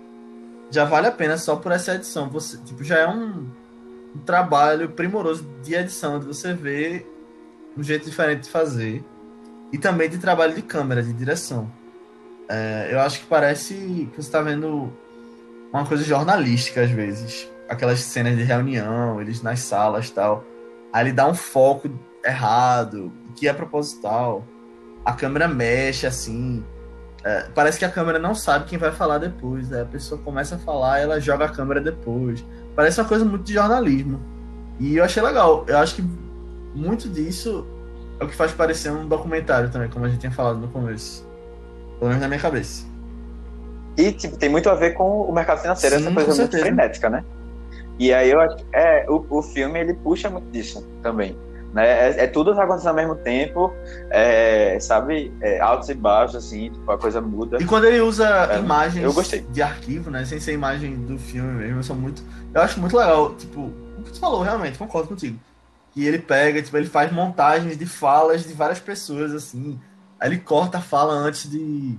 já vale a pena só por essa edição. Você, tipo, já é um, um trabalho primoroso de edição, de você ver um jeito diferente de fazer. E também de trabalho de câmera, de direção. É, eu acho que parece que você está vendo uma coisa jornalística às vezes. Aquelas cenas de reunião, eles nas salas tal. Aí ele dá um foco errado, que é proposital. A câmera mexe assim. É, parece que a câmera não sabe quem vai falar depois. Aí a pessoa começa a falar ela joga a câmera depois. Parece uma coisa muito de jornalismo. E eu achei legal. Eu acho que muito disso é o que faz parecer um documentário também, como a gente tinha falado no começo. Pelo menos na minha cabeça. E tipo, tem muito a ver com o mercado financeiro, Sim, essa coisa muito frenética, né? E aí eu acho que é, o, o filme ele puxa muito disso também. Né? É, é tudo acontecendo ao mesmo tempo, é, sabe? É, altos e baixos, assim, tipo, a coisa muda. E quando ele usa É, imagens eu gostei. de arquivo, né? Sem ser imagem do filme mesmo, eu sou muito. Eu acho muito legal. Tipo, o que tu falou, realmente, concordo contigo. E ele pega, tipo, ele faz montagens de falas de várias pessoas, assim. Aí ele corta a fala antes de,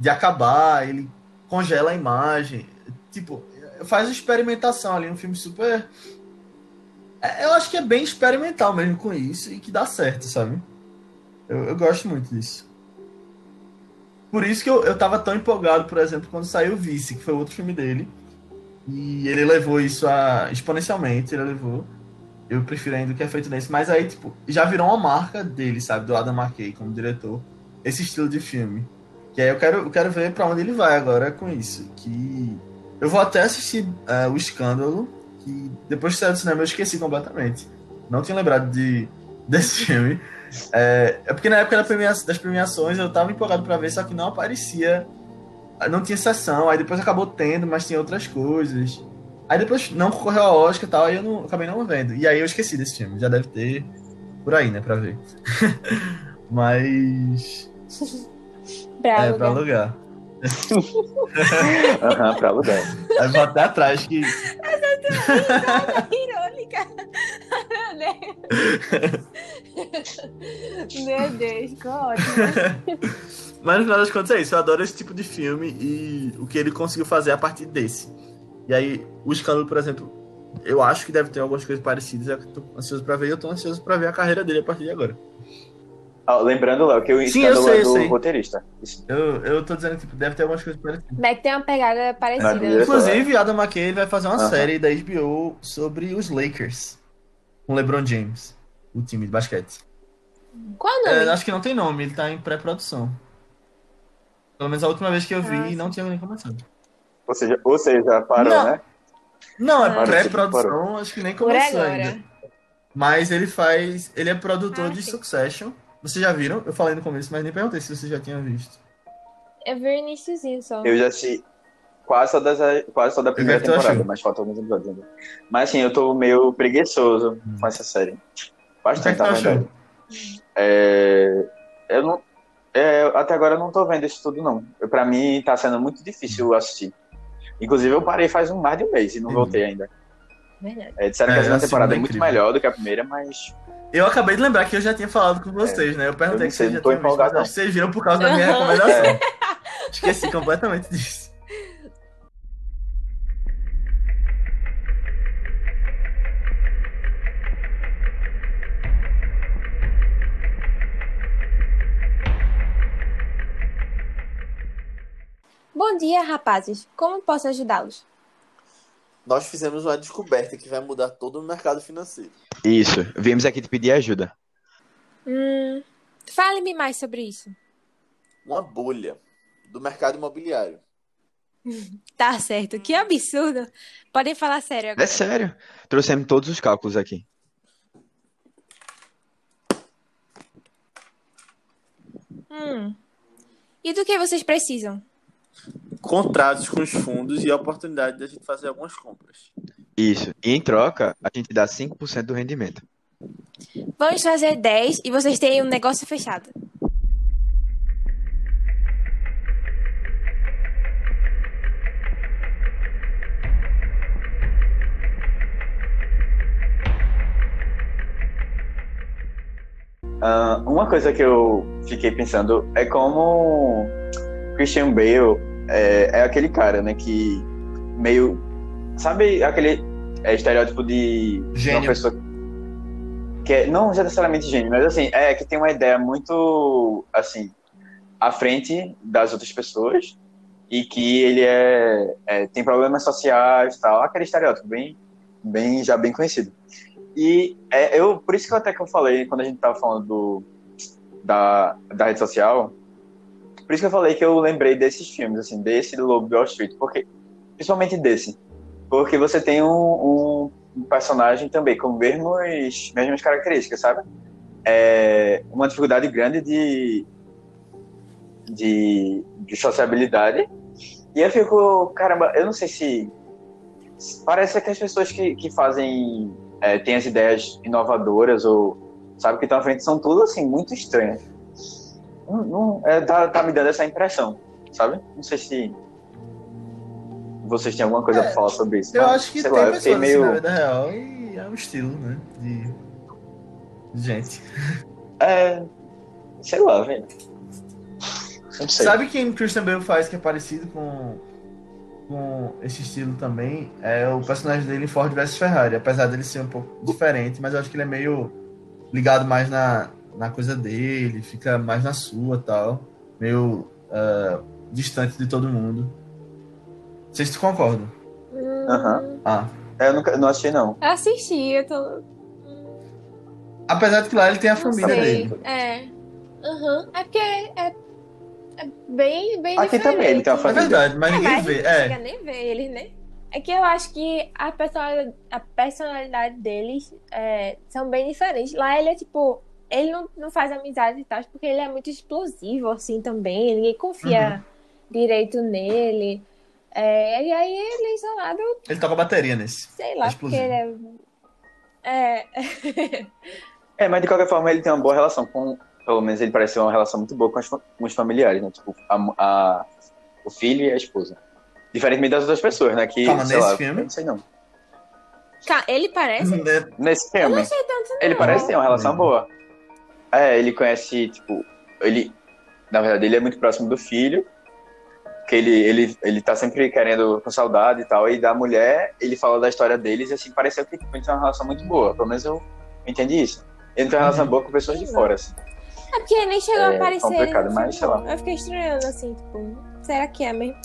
de acabar, ele congela a imagem. Tipo, faz experimentação ali, um filme super. É, Eu acho que é bem experimental mesmo com isso e que dá certo, sabe? Eu, eu gosto muito disso. Por isso que eu, eu tava tão empolgado, por exemplo, quando saiu o Vice, que foi outro filme dele. E ele levou isso a exponencialmente, ele levou. Eu prefiro ainda o que é feito nesse. Mas aí, tipo, já virou uma marca dele, sabe? Do Adam McKay como diretor. Esse estilo de filme. Que aí eu quero, eu quero ver pra onde ele vai agora com isso. Que eu vou até assistir é, o Escândalo, que depois que saiu do cinema eu esqueci completamente. Não tinha lembrado de, *laughs* desse filme. É, é porque na época da premia- das premiações eu tava empolgado pra ver, só que não aparecia. Não tinha sessão, aí depois acabou tendo, mas tinha outras coisas. Aí depois não concorreu ao Oscar e tal, aí eu não, acabei não vendo. E aí eu esqueci desse filme, já deve ter por aí, né, pra ver. *laughs* mas. Pra é, pra alugar. *laughs* Aham, pra alugar. Aí vou até atrás que. Irônica. *laughs* Meu Deus, ficou ótimo. Mas no final das contas é isso, eu adoro esse tipo de filme e o que ele conseguiu fazer a partir desse. E aí, o escândalo, por exemplo, eu acho que deve ter algumas coisas parecidas, eu tô ansioso pra ver e eu tô ansioso pra ver a carreira dele a partir de agora. Ah, lembrando, Léo, que o Sim, eu escândalo sei, é eu do sei. roteirista. Eu, eu tô dizendo que tipo, deve ter algumas coisas parecidas. Que tem uma pegada parecida. Né? Inclusive, Adam McKay vai fazer uma Aham. série da HBO sobre os Lakers. Com LeBron James, o time de basquete. Qual o nome? É, acho que não tem nome, ele tá em pré-produção. Pelo menos a última vez que eu vi, Ah, sim. não tinha nem começado. Ou seja, ou seja, parou, Não. né? Não, é Ah. pré-produção, acho que nem começou ainda. Mas ele faz. Ele é produtor Ah, de sim. Succession. Vocês já viram? Eu falei no começo, mas nem perguntei se vocês já tinham visto. Eu vi o iníciozinho só. Eu já assisti quase toda, quase toda a primeira temporada, achou? mas faltam alguns episódios ainda. Mas assim, eu tô meio preguiçoso com essa série. É Bastante, que tu na verdade. É, eu não. É, até agora eu não tô vendo isso tudo, não. Eu, pra mim tá sendo muito difícil assistir. Inclusive, eu parei faz um mais de um mês e não voltei ainda. Verdade. É, disseram É, que a segunda temporada é é muito incrível. melhor do que a primeira, mas Eu acabei de lembrar que eu já tinha falado com vocês, né? Eu eu perguntei se sei, vocês já tinham visto, mas que vocês viram por causa da minha recomendação. *laughs* É. Esqueci completamente disso. Bom dia, rapazes. Como posso ajudá-los? Nós fizemos uma descoberta que vai mudar todo o mercado financeiro. Isso, viemos aqui te pedir ajuda. Hum, fale-me mais sobre isso. Uma bolha do mercado imobiliário. *laughs* Tá certo, que absurdo. Podem falar sério É agora. sério, trouxemos todos os cálculos aqui. Hum. E do que vocês precisam? Contratos com os fundos e a oportunidade de a gente fazer algumas compras. Isso, e em troca, a gente dá 5% do rendimento. Vamos fazer 10 e vocês têm um negócio fechado. Ah, uma coisa que eu fiquei pensando é como Christian Bale é, é aquele cara, né, que meio. Sabe aquele é, estereótipo de Gênio. uma pessoa que é, não necessariamente gênio, mas assim, é que tem uma ideia muito assim à frente das outras pessoas e que ele é, é, tem problemas sociais e tal, aquele estereótipo bem, bem já bem conhecido. E é, eu, por isso que eu até que eu falei quando a gente tava falando do, da, da rede social, por isso que eu falei que eu lembrei desses filmes, assim, desse Lobo de Wall Street, porque principalmente desse, porque você tem um, um, um personagem também com mesmos, mesmas características, sabe? É uma dificuldade grande de, de, de sociabilidade. E eu fico, caramba, eu não sei se. Parece que as pessoas que, que fazem. É, têm as ideias inovadoras ou. Sabe, que estão à frente são tudo assim, muito estranhas. Não, não, é, tá, tá me dando essa impressão, sabe? Não sei se. Vocês têm alguma coisa É, pra falar sobre isso. Eu mas, acho que sei tem lá, pessoas assim meio. na vida real e é um estilo, né? De gente. É. Sei lá, velho. Sabe quem Christian Bale faz que é parecido com, com esse estilo também? É o personagem dele em Ford vs Ferrari. Apesar dele ser um pouco diferente, mas eu acho que ele é meio ligado mais na, na coisa dele, fica mais na sua tal. Meio ah, distante de todo mundo. Não sei se tu concorda. Hum, Aham. Ah. Eu nunca, não assisti, não. Assisti, eu tô. Apesar de que lá ele tem a Não família sei. dele. É. Aham. É porque é, é bem, bem Aqui diferente. também ele tem uma É família. verdade, mas É, ninguém mas vê. a É, chega nem ver eles, né? É que eu acho que a personalidade, a personalidade deles é, são bem diferentes. Lá ele é tipo. Ele não, não faz amizade e tal, porque ele é muito explosivo, assim, também. Ninguém confia direito nele. É, e aí ele é isolado, ele toca bateria nesse. sei lá, É porque explosivo. ele é. É. É, mas de qualquer forma ele tem uma boa relação com. Pelo menos ele parece ter uma relação muito boa com, as com os familiares, né? Tipo, a, a- o filho e a esposa. Diferentemente das outras pessoas, né? Que, Calma, sei nesse lá, filme? eu Não sei não. Ele parece. Nesse Eu não filme, achei tanto, não. ele parece ter uma relação Não. boa. É, ele conhece, tipo, ele. Na verdade, ele é muito próximo do filho. Que ele, ele, ele tá sempre querendo com saudade e tal. E da mulher, ele fala da história deles e assim, pareceu que tipo, ele tem uma relação muito boa. Pelo menos eu entendi isso. Ele tem uma relação Uhum. boa com pessoas de fora, assim. É porque ele nem chegou É a aparecer. complicado, mas filme, sei lá. Eu fiquei estranhando, assim, tipo, será que é mesmo?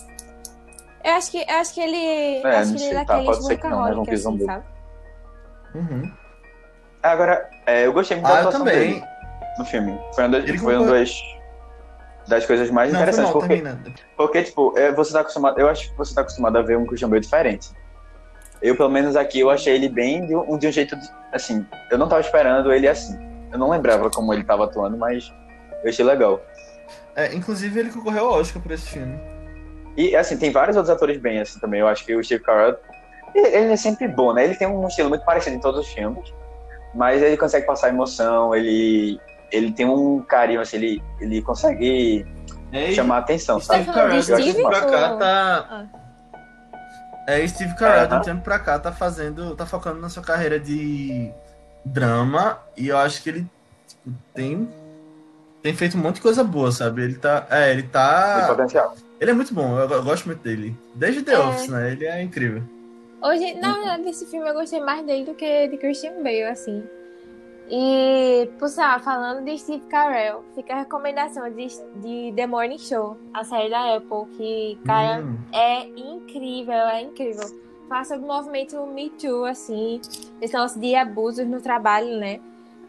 Eu acho que, eu acho que ele. É, acho não que ele é tá, daqueles pode ser que não, mas não workaholic, quis assim, sabe? Uhum. Agora, é, eu gostei muito da Ah, eu atuação também. dele no filme. Foi uma, das, foi uma das, das coisas mais Não, interessantes. mal, porque, porque, tipo, é, você tá acostumado. Eu acho que você tá acostumado a ver um Christian Bale diferente. Eu, pelo menos aqui, eu achei ele bem de um, de um jeito. de- assim, eu não tava esperando ele assim. Eu não lembrava como ele tava atuando, mas eu achei legal. É, inclusive, ele concorreu ao Oscar por esse filme. E, assim, tem vários outros atores bem, assim, também. Eu acho que o Steve Carell, ele ele é sempre bom, né? Ele tem um estilo muito parecido em todos os filmes, mas ele consegue passar emoção, ele ele tem um carinho, assim, ele, ele consegue É, chamar a atenção, tá sabe? de Carell, de um Steve tempo pra cá, tá. É, Steve Carell, de um tempo pra cá, tá fazendo. tá focando na sua carreira de drama. E eu acho que ele tipo, tem. Tem feito um monte de coisa boa, sabe? Ele tá. É, ele Tem tá. potencial. Ele é muito bom, eu, eu gosto muito dele. Desde The É. Office, né? Ele é incrível. Hoje, na verdade, desse filme eu gostei mais dele do que de Christian Bale, assim. E, por sinal, falando de Steve Carell, fica a recomendação de, de The Morning Show, a série da Apple, que, cara, Hum. é incrível, é incrível. Fala sobre o movimento Me Too, assim, esse de abusos no trabalho, né?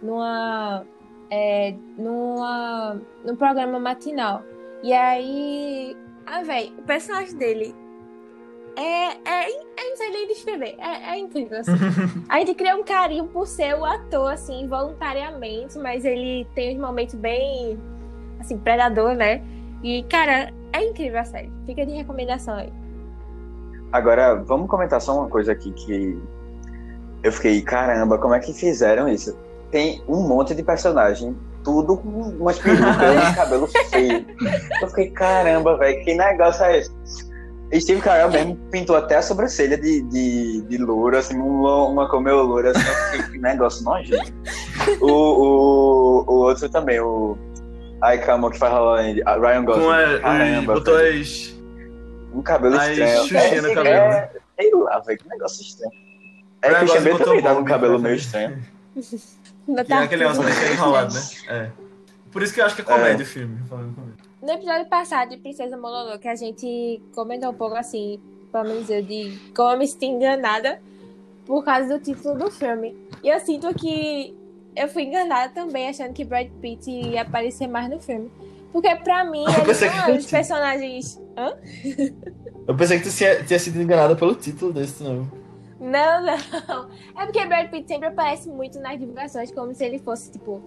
Numa. É, numa. num programa matinal. E aí. Ah, velho, o personagem dele é. é eu não sei nem descrever. É, é incrível, assim. *laughs* A gente cria um carinho por ser o ator, assim, voluntariamente, mas ele tem uns momentos bem. assim, predador, né? E, cara, é incrível a série. Fica de recomendação aí. Agora, vamos comentar só uma coisa aqui que eu fiquei, caramba, como é que fizeram isso? Tem um monte de personagem, tudo com umas perucas e cabelo *laughs* feio. Eu fiquei, caramba, velho, que negócio é esse? E Steve Carell mesmo pintou até a sobrancelha de, de, de louro, assim, uma, uma com meu louro, assim, eu que negócio nojento. O, o, o outro também, o. Ai, calma, que faz a Ryan Gosling. Com a, Caramba, botou as. Um cabelo Ai, estranho. xuxinha no É, cabelo, é, né? Sei lá, velho, que negócio estranho. É, Ryan Christian Gosling Bale botou também tá com um cabelo meio estranho. Ainda Que é aquele negócio que é enrolado, né? É. Por isso que eu acho que é comédia o filme. falando comédia. No episódio passado de Princesa Mononoke, a gente comentou um pouco assim, pelo menos eu, de como eu me senti enganada por causa do título do filme. E eu sinto que eu fui enganada também, achando que Brad Pitt ia aparecer mais no filme. Porque pra mim, eles são que os tinha. personagens. Hã? Eu pensei que tu tinha, tinha sido enganada pelo título desse, não. Não, não. É porque Brad Pitt sempre aparece muito nas divulgações, como se ele fosse, tipo,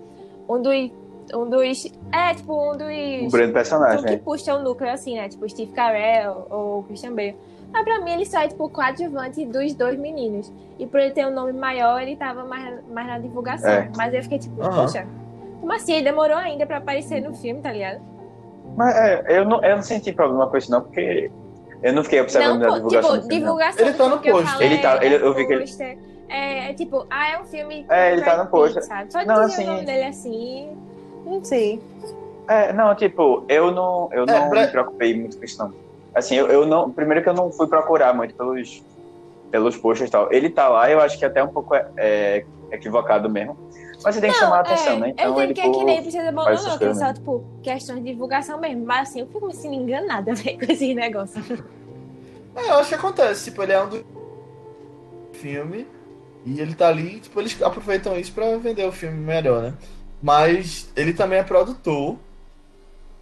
um dos. Um dos. É, tipo, um dos. Um grande um personagem, que né? puxa o núcleo, assim, né? Tipo, Steve Carell ou Christian Bale. Mas pra mim ele só é, tipo, coadjuvante dos dois meninos. E por ele ter um nome maior, ele tava mais, mais na divulgação. É. Mas eu fiquei, tipo, Aham. poxa, como assim? Ele demorou ainda pra aparecer no filme, tá ligado? Mas é, eu, não, eu não senti problema com isso, não, porque eu não fiquei observando Não, a pô, divulgação. tipo, filme, não. divulgação Ele tá no que eu pôster. falei, Ele tá- ele- eu vi que ele-. É, é tipo, ah, é um filme. É, ele tá no Sabe? Só de Não, assim- o nome dele assim. Não sei. É, não, tipo, eu não, eu não pra- me preocupei muito com isso, não. Assim, eu, eu não. Primeiro que eu não fui procurar muito pelos, pelos posts e tal. Ele tá lá, eu acho que até um pouco é, é equivocado mesmo. Mas você tem que chamar a atenção, é, né? eu Então entendo ele que é que nem precisa faz Mononoke, essas que é só, mesmo. tipo, questão de divulgação mesmo. Mas assim, eu fico me sentindo enganada, *laughs* velho, com esse negócio. É, eu acho que acontece. Tipo, ele é um do filme e ele tá ali, tipo, eles aproveitam isso pra vender o filme melhor, né? Mas ele também é produtor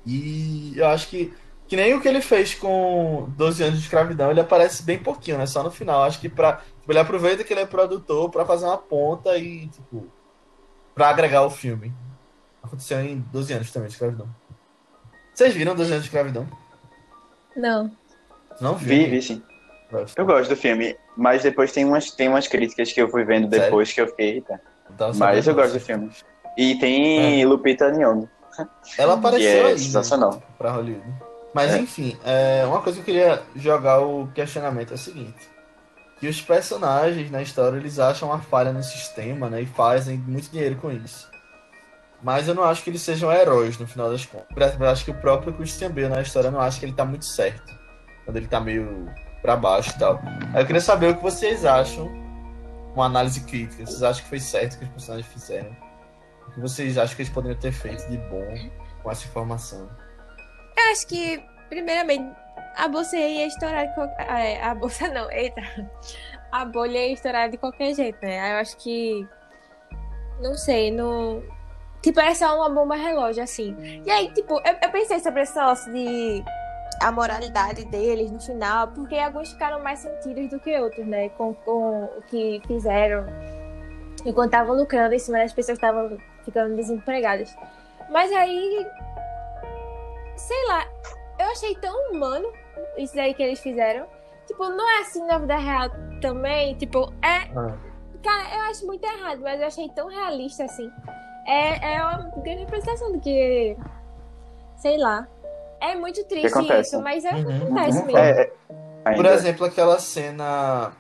e eu acho que que nem o que ele fez com 12 anos de escravidão, ele aparece bem pouquinho, né? Só no final. Acho que pra, tipo, ele aproveita que ele é produtor pra fazer uma ponta e, tipo, pra agregar o filme. Aconteceu em 12 anos também de escravidão. Vocês viram 12 anos de escravidão? Não. Não Vi, vi sim. Eu gosto do filme, mas depois tem umas, tem umas críticas que eu fui vendo Sério? depois que eu fiquei irritado. Tava Mas eu gosto do filme. E tem Lupita Nyong'o, Ela *laughs* apareceu é aí, né, sensacional. pra Hollywood. Mas É. enfim, é, uma coisa que eu queria jogar o questionamento é o seguinte. Que os personagens na história, eles acham uma falha no sistema, né? E fazem muito dinheiro com isso. Mas eu não acho que eles sejam heróis, no final das contas. Eu acho que o próprio Christian Bale na história, eu não acho que ele tá muito certo. Quando ele tá meio pra baixo e tal. Aí eu queria saber o que vocês acham, uma análise crítica. Vocês acham que foi certo o que os personagens fizeram? O que vocês acham que eles poderiam ter feito de bom com essa informação? Eu acho que, primeiramente, a bolsa ia estourar de qualquer. é, A bolsa não, eita. A bolha ia estourar de qualquer jeito, né? Eu acho que. Não sei, não. Tipo, é só uma bomba relógio, assim. E aí, tipo, eu, eu pensei sobre esse negócio de. A moralidade deles no final, porque alguns ficaram mais sentidos do que outros, né? Com, com o que fizeram enquanto estavam lucrando em cima das pessoas que estavam ficando desempregadas. Mas aí sei lá, eu achei tão humano isso aí que eles fizeram. Tipo, não é assim na vida real também. Tipo, é. Ah. Cara, eu acho muito errado, mas eu achei tão realista assim. é, é uma grande representação do que. Sei lá. É muito triste isso, mas é o que Uhum, acontece uhum. mesmo. É, é, Por exemplo, aquela cena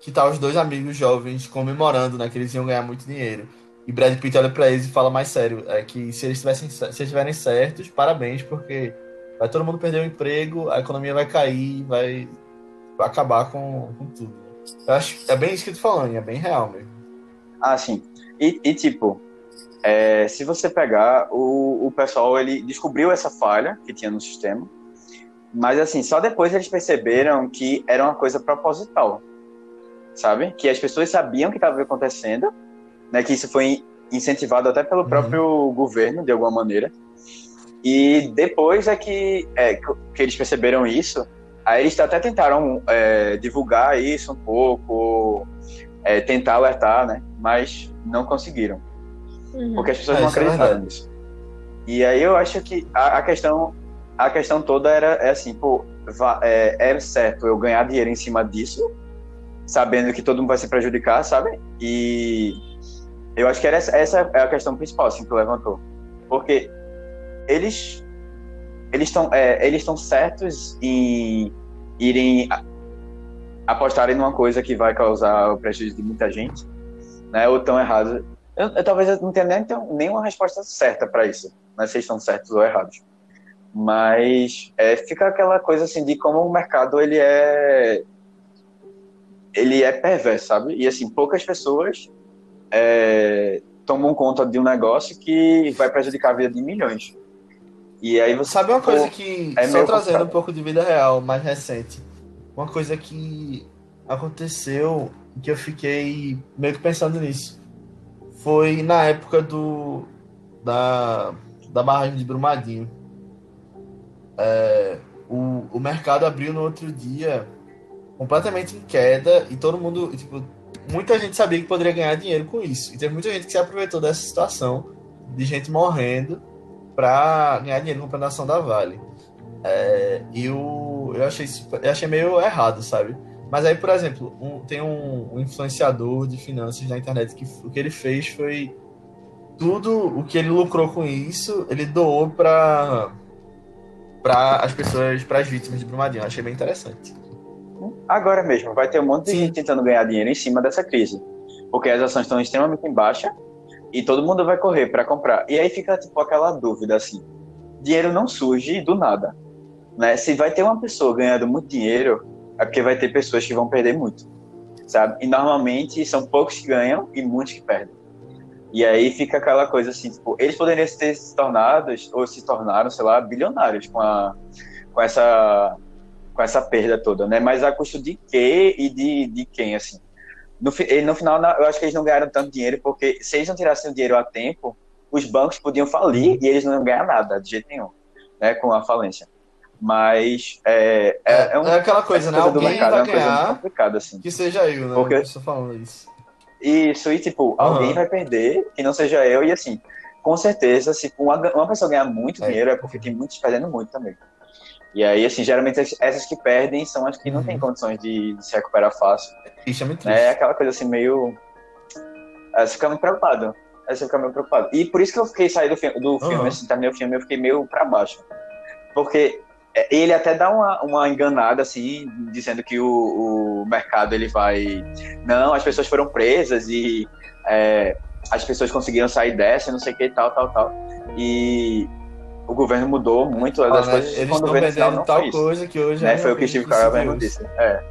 que tá os dois amigos jovens comemorando, né? Que eles iam ganhar muito dinheiro. E Brad Pitt olha pra eles e fala mais sério, é que se eles tivessem, se eles estiverem certos, parabéns, porque vai todo mundo perder o emprego, a economia vai cair, vai, acabar com, com tudo. Eu acho é bem tu falando, é bem real mesmo. Ah, sim. E, e, tipo, é, se você pegar, o, o pessoal ele descobriu essa falha que tinha no sistema, mas assim, só depois eles perceberam que era uma coisa proposital, sabe? Que as pessoas sabiam que estava acontecendo, né? Que isso foi incentivado até pelo Uhum. próprio governo, de alguma maneira. E depois é que, é, que eles perceberam isso, aí eles até tentaram é, divulgar isso um pouco, é, tentar alertar, né? Mas não conseguiram, Uhum. porque as pessoas É, não é acreditaram nisso. E aí eu acho que a, a questão a questão toda era é assim, pô, é, é certo eu ganhar dinheiro em cima disso, sabendo que todo mundo vai se prejudicar, sabe? E eu acho que era essa, essa é a questão principal assim, que levantou, porque eles eles estão é, eles estão certos em irem apostarem numa coisa que vai causar o prejuízo de muita gente, né? Ou estão errados. Eu, eu talvez eu não tenha nem nenhuma resposta certa para isso, né? Se estão certos ou errados. Mas é, fica aquela coisa assim de como o mercado ele é ele é perverso, sabe? E assim poucas pessoas é, tomam conta de um negócio que vai prejudicar a vida de milhões. E aí você Sabe uma pô, coisa que, é só trazendo complicado. um pouco de vida real, mais recente, uma coisa que aconteceu que eu fiquei meio que pensando nisso foi na época do da, da barragem de Brumadinho. É, o, o mercado abriu no outro dia completamente em queda e todo mundo, tipo, muita gente sabia que poderia ganhar dinheiro com isso. E teve muita gente que se aproveitou dessa situação de gente morrendo para ganhar dinheiro comprando ação da Vale. É, e eu, eu, achei, eu achei meio errado, sabe? Mas aí, por exemplo, um- tem um, um influenciador de finanças na internet que o que ele fez foi tudo o que ele lucrou com isso, ele doou para para as pessoas, para as vítimas de Brumadinho. Eu achei bem interessante. Agora mesmo, vai ter um monte de Sim. gente tentando ganhar dinheiro em cima dessa crise. Porque as ações estão extremamente em baixa e todo mundo vai correr para comprar. E aí fica tipo aquela dúvida assim: dinheiro não surge do nada. Né? Se vai ter uma pessoa ganhando muito dinheiro, é porque vai ter pessoas que vão perder muito. Sabe? E normalmente são poucos que ganham e muitos que perdem. E aí fica aquela coisa assim, tipo, eles poderiam ter se tornado, ou se tornaram, sei lá, bilionários com, a, com essa com essa perda toda, né? Mas a custo de quê e de, de quem, assim? No, no final, na- eu acho que eles não ganharam tanto dinheiro, porque se eles não tirassem o dinheiro a tempo, os bancos podiam falir e eles não iam ganhar nada, de jeito nenhum, né? Com a falência. Mas é, é, É, é um, é aquela coisa, né? essa do mercado é vai uma coisa muito ganhar, complicada, assim. que seja eu, né? Porque- Eu estou falando isso. Isso, e tipo, Aham. alguém vai perder, que não seja eu, e assim, com certeza, se uma, uma pessoa ganhar muito É. dinheiro, é porque tem muitos perdendo muito também. E aí, assim, geralmente as- essas que perdem são as que não Uhum. têm condições de, de se recuperar fácil. Isso é muito né? triste. É aquela coisa assim, meio. Aí você fica meio preocupado. Aí você fica meio preocupado. E por isso que eu fiquei sair do, fi do filme, Aham. assim, terminei o filme, eu fiquei meio pra baixo. Porque é, ele até dá uma, uma enganada, assim, dizendo que o, o mercado ele vai. Não, as pessoas foram presas e é, as pessoas conseguiram sair dessa, não sei o que, tal, tal, tal. E o governo mudou muito das né? coisas. Eles estão vendendo tal coisa que hoje né? é Foi o que Steve Carell disse. É.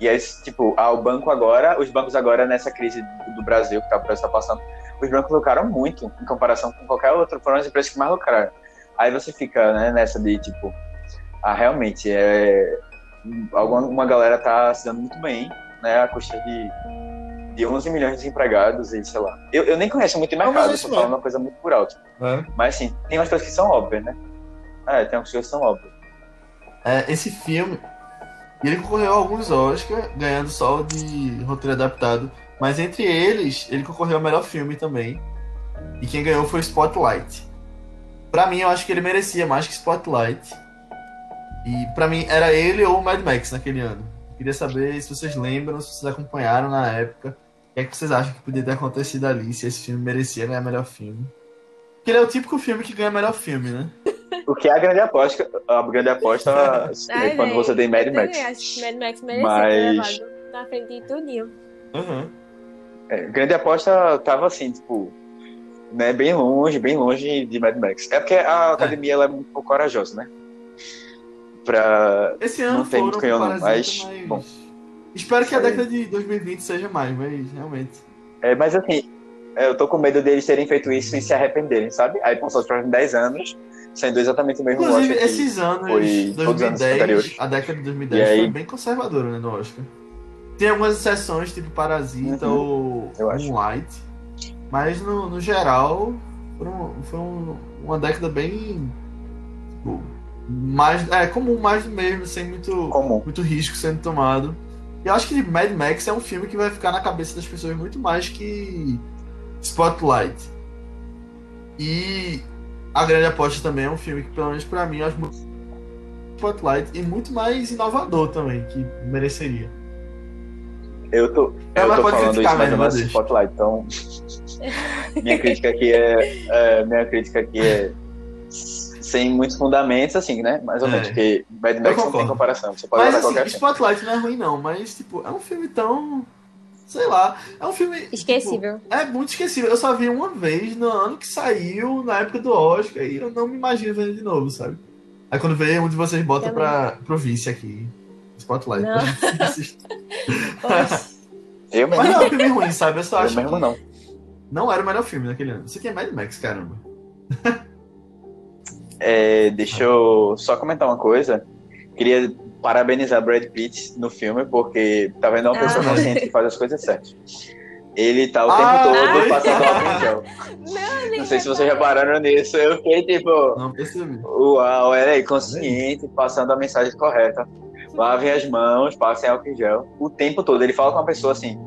E aí, tipo, ah, o banco agora, os bancos agora nessa crise do, Brasil, que tá, o Brasil tá passando, os bancos lucraram muito em comparação com qualquer outro, foram as empresas que mais lucraram. Aí você fica né, nessa de, tipo, ah, realmente, é, alguma uma galera tá se dando muito bem, né, a custa de, de 11 milhões de desempregados e sei lá. Eu, eu nem conheço muito mercado, é eu isso tô falando uma coisa muito por alto. né? Mas assim, tem umas coisas que são óbvias, né? É, tem umas coisas que são óbvias. É, esse filme, ele concorreu a alguns Oscars, ganhando só o de roteiro adaptado. Mas entre eles, ele concorreu ao melhor filme também. E quem ganhou foi Spotlight. Pra mim, eu acho que ele merecia mais que Spotlight. E pra mim, era ele ou o Mad Max naquele ano. Queria saber se vocês lembram, se vocês acompanharam na época. O que, é que vocês acham que podia ter acontecido ali, se esse filme merecia ganhar melhor filme? Porque ele é o típico filme que ganha melhor filme, né? O que é a grande aposta? A grande aposta é *laughs* Ai, quando véi, você tem Mad eu Max. também acho que Mad Max merecia Mas- ter levado na frente de tudinho. Uhum. É, grande aposta tava assim, tipo, né, bem longe, bem longe de Mad Max. É porque a academia ela é muito corajosa, né? Pra. Esse ano Não tem muito canhão, não, mas, mas... bom. Espero que a década de 2020 seja mais, mas realmente. É, mas assim, é, eu tô com medo deles terem feito isso e se arrependerem, sabe? Aí passou os próximos 10 anos, sendo exatamente o mesmo Inclusive, Oscar que- esses anos, foi todos os anos 2010, anteriores. a década de 2010 E aí- foi bem conservadora, né, no Oscar. Tem algumas exceções, tipo Parasita Uhum, ou. Moonlight, mas no, no geral foram- foi um- uma década bem tipo, mais, é, comum, mais do mesmo, sem muito, comum. muito risco sendo tomado. Eu acho que Mad Max é um filme que vai ficar na cabeça das pessoas muito mais que Spotlight. E A Grande Aposta também é um filme que, pelo menos pra mim, eu acho muito Spotlight e muito mais inovador também, que mereceria. Eu tô, É, eu tô falando criticar isso, mas mesmo, eu não assisto. Spotlight, então. *laughs* minha crítica aqui é, é, Minha crítica aqui é. Sem muitos fundamentos, assim, né? Mais ou É. menos, porque Mad Max não tem comparação. Você pode Mas assim, qualquer filme. Spotlight não é ruim não, mas tipo, é um filme tão... Sei lá, é um filme... tipo, Esquecível. É muito esquecível. Eu só vi uma vez no ano que saiu, na época do Oscar, e eu não me imagino vendo de novo, sabe? Aí quando veio, um de vocês bota Também. pra, pro vice aqui. Spotlight. Não. *laughs* Eu Mas mesmo, não é um filme ruim, sabe? Eu só eu acho mesmo que não. não era o melhor filme naquele ano. Isso aqui é Mad Max, caramba. *laughs* É, deixa eu só comentar uma coisa. Queria parabenizar Brad Pitt no filme, porque tá vendo uma pessoa Ah. consciente que faz as coisas certas. Ele tá o Ah, tempo todo ah. passando álcool em gel. Não, sei se vocês repararam nisso. Eu fiquei tipo, Não percebi. uau, ela é consciente, passando a mensagem correta. Lavem as mãos, passem álcool em gel. O tempo todo. Ele fala com a pessoa assim.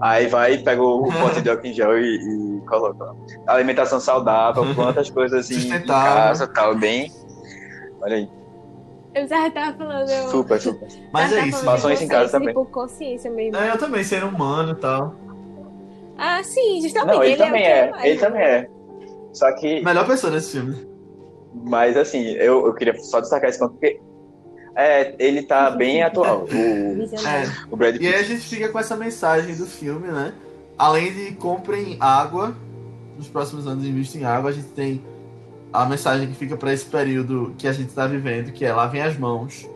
Aí vai pega o *laughs* pote de álcool em gel e, e coloca. Alimentação saudável, quantas coisas assim em casa, tal, bem. Olha aí. Eu já tava falando. Eu... Super, *laughs* super. Mas é isso. Façam isso em casa também. Por consciência mesmo. É, eu também, ser humano e tal. Ah, sim, justamente. Não, ele, ele é o também é. mais- Ele também é. Só que, Melhor pessoa nesse filme. mas assim, eu, eu queria só destacar esse ponto, porque é, ele tá bem atual, o. *laughs* É. o Brad E aí a Pitt. gente fica com essa mensagem do filme, né? Além de comprem água, nos próximos anos investem em água, a gente tem a mensagem que fica para esse período que a gente está vivendo, que é lavem as mãos.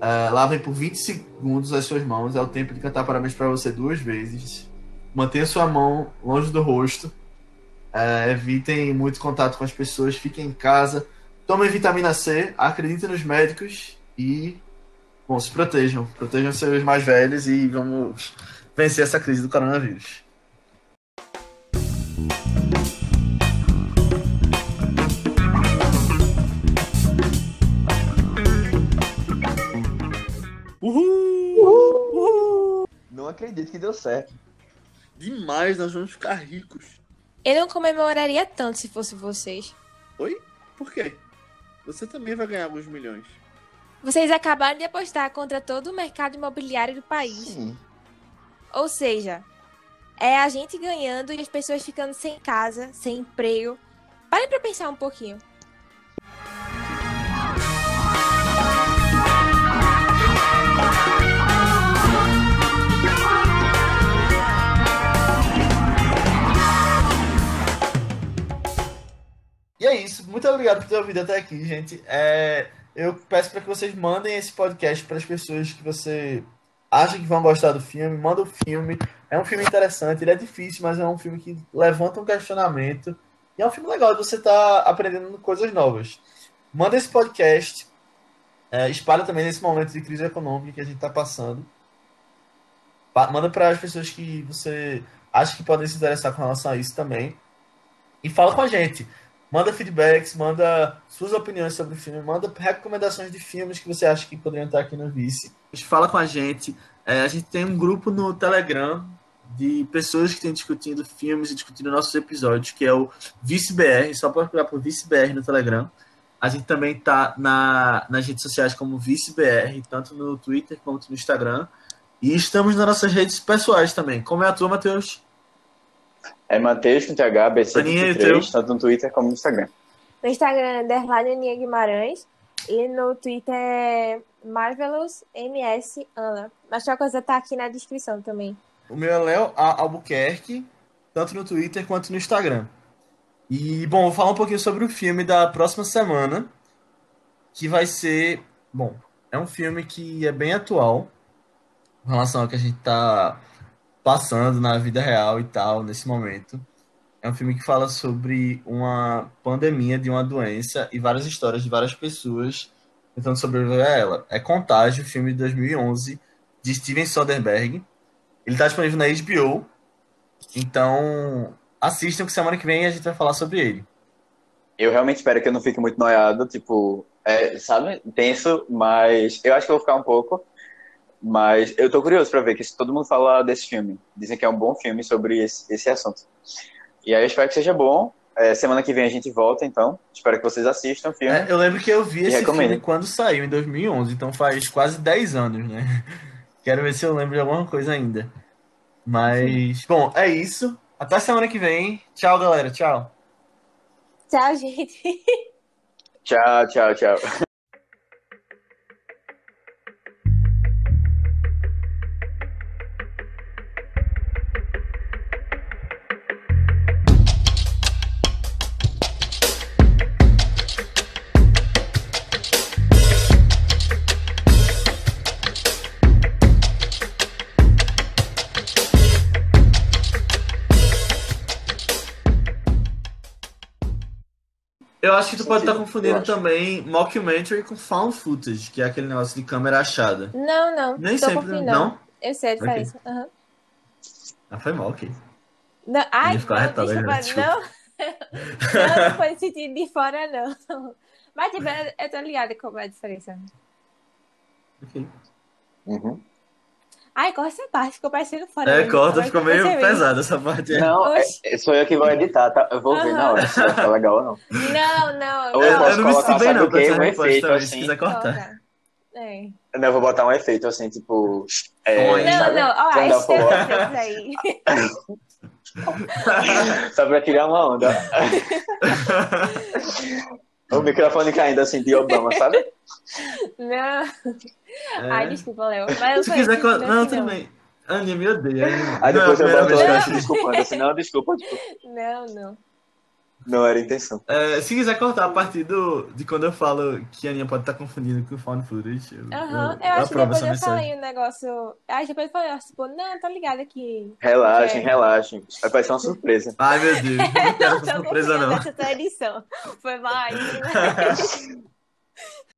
É, lavem por 20 segundos as suas mãos, é o tempo de cantar parabéns para você duas vezes. Mantenha sua mão longe do rosto. É, evitem muito contato com as pessoas, fiquem em casa. Tomem vitamina C, acreditem nos médicos e Bom, se protejam. Protejam seus mais velhos e vamos vencer essa crise do coronavírus. Uhul! Não acredito que deu certo. Demais, nós vamos ficar ricos. Eu não comemoraria tanto se fosse vocês. Oi? Por quê? Você também vai ganhar alguns milhões. Vocês acabaram de apostar contra todo o mercado imobiliário do país. Sim. Ou seja, é a gente ganhando e as pessoas ficando sem casa, sem emprego. Parem pra pensar um pouquinho. E é isso. Muito obrigado por ter ouvido até aqui, gente. É, eu peço para que vocês mandem esse podcast para as pessoas que você acha que vão gostar do filme. Manda o filme. É um filme interessante. Ele é difícil, mas é um filme que levanta um questionamento. E é um filme legal você estar aprendendo coisas novas. Manda esse podcast. É, espalha também nesse momento de crise econômica que a gente está passando. Pa- Manda para as pessoas que você acha que podem se interessar com relação a isso também. E fala com a gente. Manda feedbacks, manda suas opiniões sobre o filme, manda recomendações de filmes que você acha que poderiam estar aqui no Vice. Fala com a gente. É, a gente tem um grupo no Telegram de pessoas que têm discutindo filmes e discutindo nossos episódios, que é o Vice BR, só procurar por Vice BR no Telegram. A gente também tá na, nas redes sociais como Vice BR, tanto no Twitter quanto no Instagram. E estamos nas nossas redes pessoais também. Como é a tua, Matheus? É Matheus com TH, Aninha, o BC23, tanto no Twitter como no Instagram. No Instagram é underline Aninha Guimarães. E no Twitter é Marvelous MS Ana. Mas qualquer coisa tá aqui na descrição também. O meu é Léo A. Albuquerque, tanto no Twitter quanto no Instagram. E, bom, vou falar um pouquinho sobre o filme da próxima semana, que vai ser. Bom, é um filme que é bem atual, em relação ao que a gente tá passando na vida real e tal, nesse momento. É um filme que fala sobre uma pandemia de uma doença e várias histórias de várias pessoas tentando sobreviver a ela. É Contágio, filme de 2011, de Steven Soderbergh. Ele está disponível na HBO. Então, assistam que semana que vem a gente vai falar sobre ele. Eu realmente espero que eu não fique muito noiado, tipo, é, sabe, tenso, mas eu acho que eu vou ficar um pouco. Mas eu tô curioso pra ver que todo mundo fala desse filme. Dizem que é um bom filme sobre esse, esse assunto. E aí eu espero que seja bom. É, semana que vem a gente volta, então. Espero que vocês assistam o filme. É, eu lembro que eu vi E esse recomendo. filme quando saiu, em 2011, então faz quase 10 anos, né? Quero ver se eu lembro de alguma coisa ainda. Mas, bom, é isso. Até semana que vem. Tchau, galera. Tchau. Tchau, gente. *laughs* Tchau, tchau, tchau. Eu acho que tu pode estar Sentido, confundindo também mockumentary com found footage, que é aquele negócio de câmera achada. Não, não. Nem tô sempre, confundindo, não? Eu sei a diferença. Aham. Ah, foi mal, ok. Não, ai, ficou não, desculpa, né? *laughs* Não. não, não foi sentido de fora, não. Mas, tipo, eu, eu tô ligada como é a diferença. Ok. Uhum. Ai, corta essa parte, ficou parecendo fora. É, mesmo, corta, ficou meio pesada essa parte aí. Não, é, é- sou eu que vou editar, tá? Eu vou ver na hora se ficar legal ou não. Não, não. Ou Eu, eu eu não me sinto bem, não, pra essa Um efeito também, se assim. quiser cortar. Corta. É. Não, eu vou botar um efeito assim, tipo. É. Não, sabe? não, ó, Quando esse efeito aí. *laughs* Só pra tirar uma onda. *laughs* o microfone caindo assim de Obama, sabe? *laughs* Não. É. Ai, desculpa, Léo. Mas eu Se quiser. Não, assim, tudo bem. Aninha, me odeia. Aí Não depois que eu isso. desculpando assim, não, desculpa, desculpa. Não, não. Não era a intenção. É, se quiser cortar a partir do, de quando eu falo que a Aninha pode estar confundindo com found footage, eu, Aham, eu, eu acho que depois essa eu mensagem. falei um negócio. Aí depois eu falei, tipo, não, tô ligada que. Relaxem, É. relaxem. Vai ser uma surpresa. Ai, meu Deus. Não quero *laughs* Não essa tô surpresa, não. nessa tua edição. Foi *laughs* né? *laughs*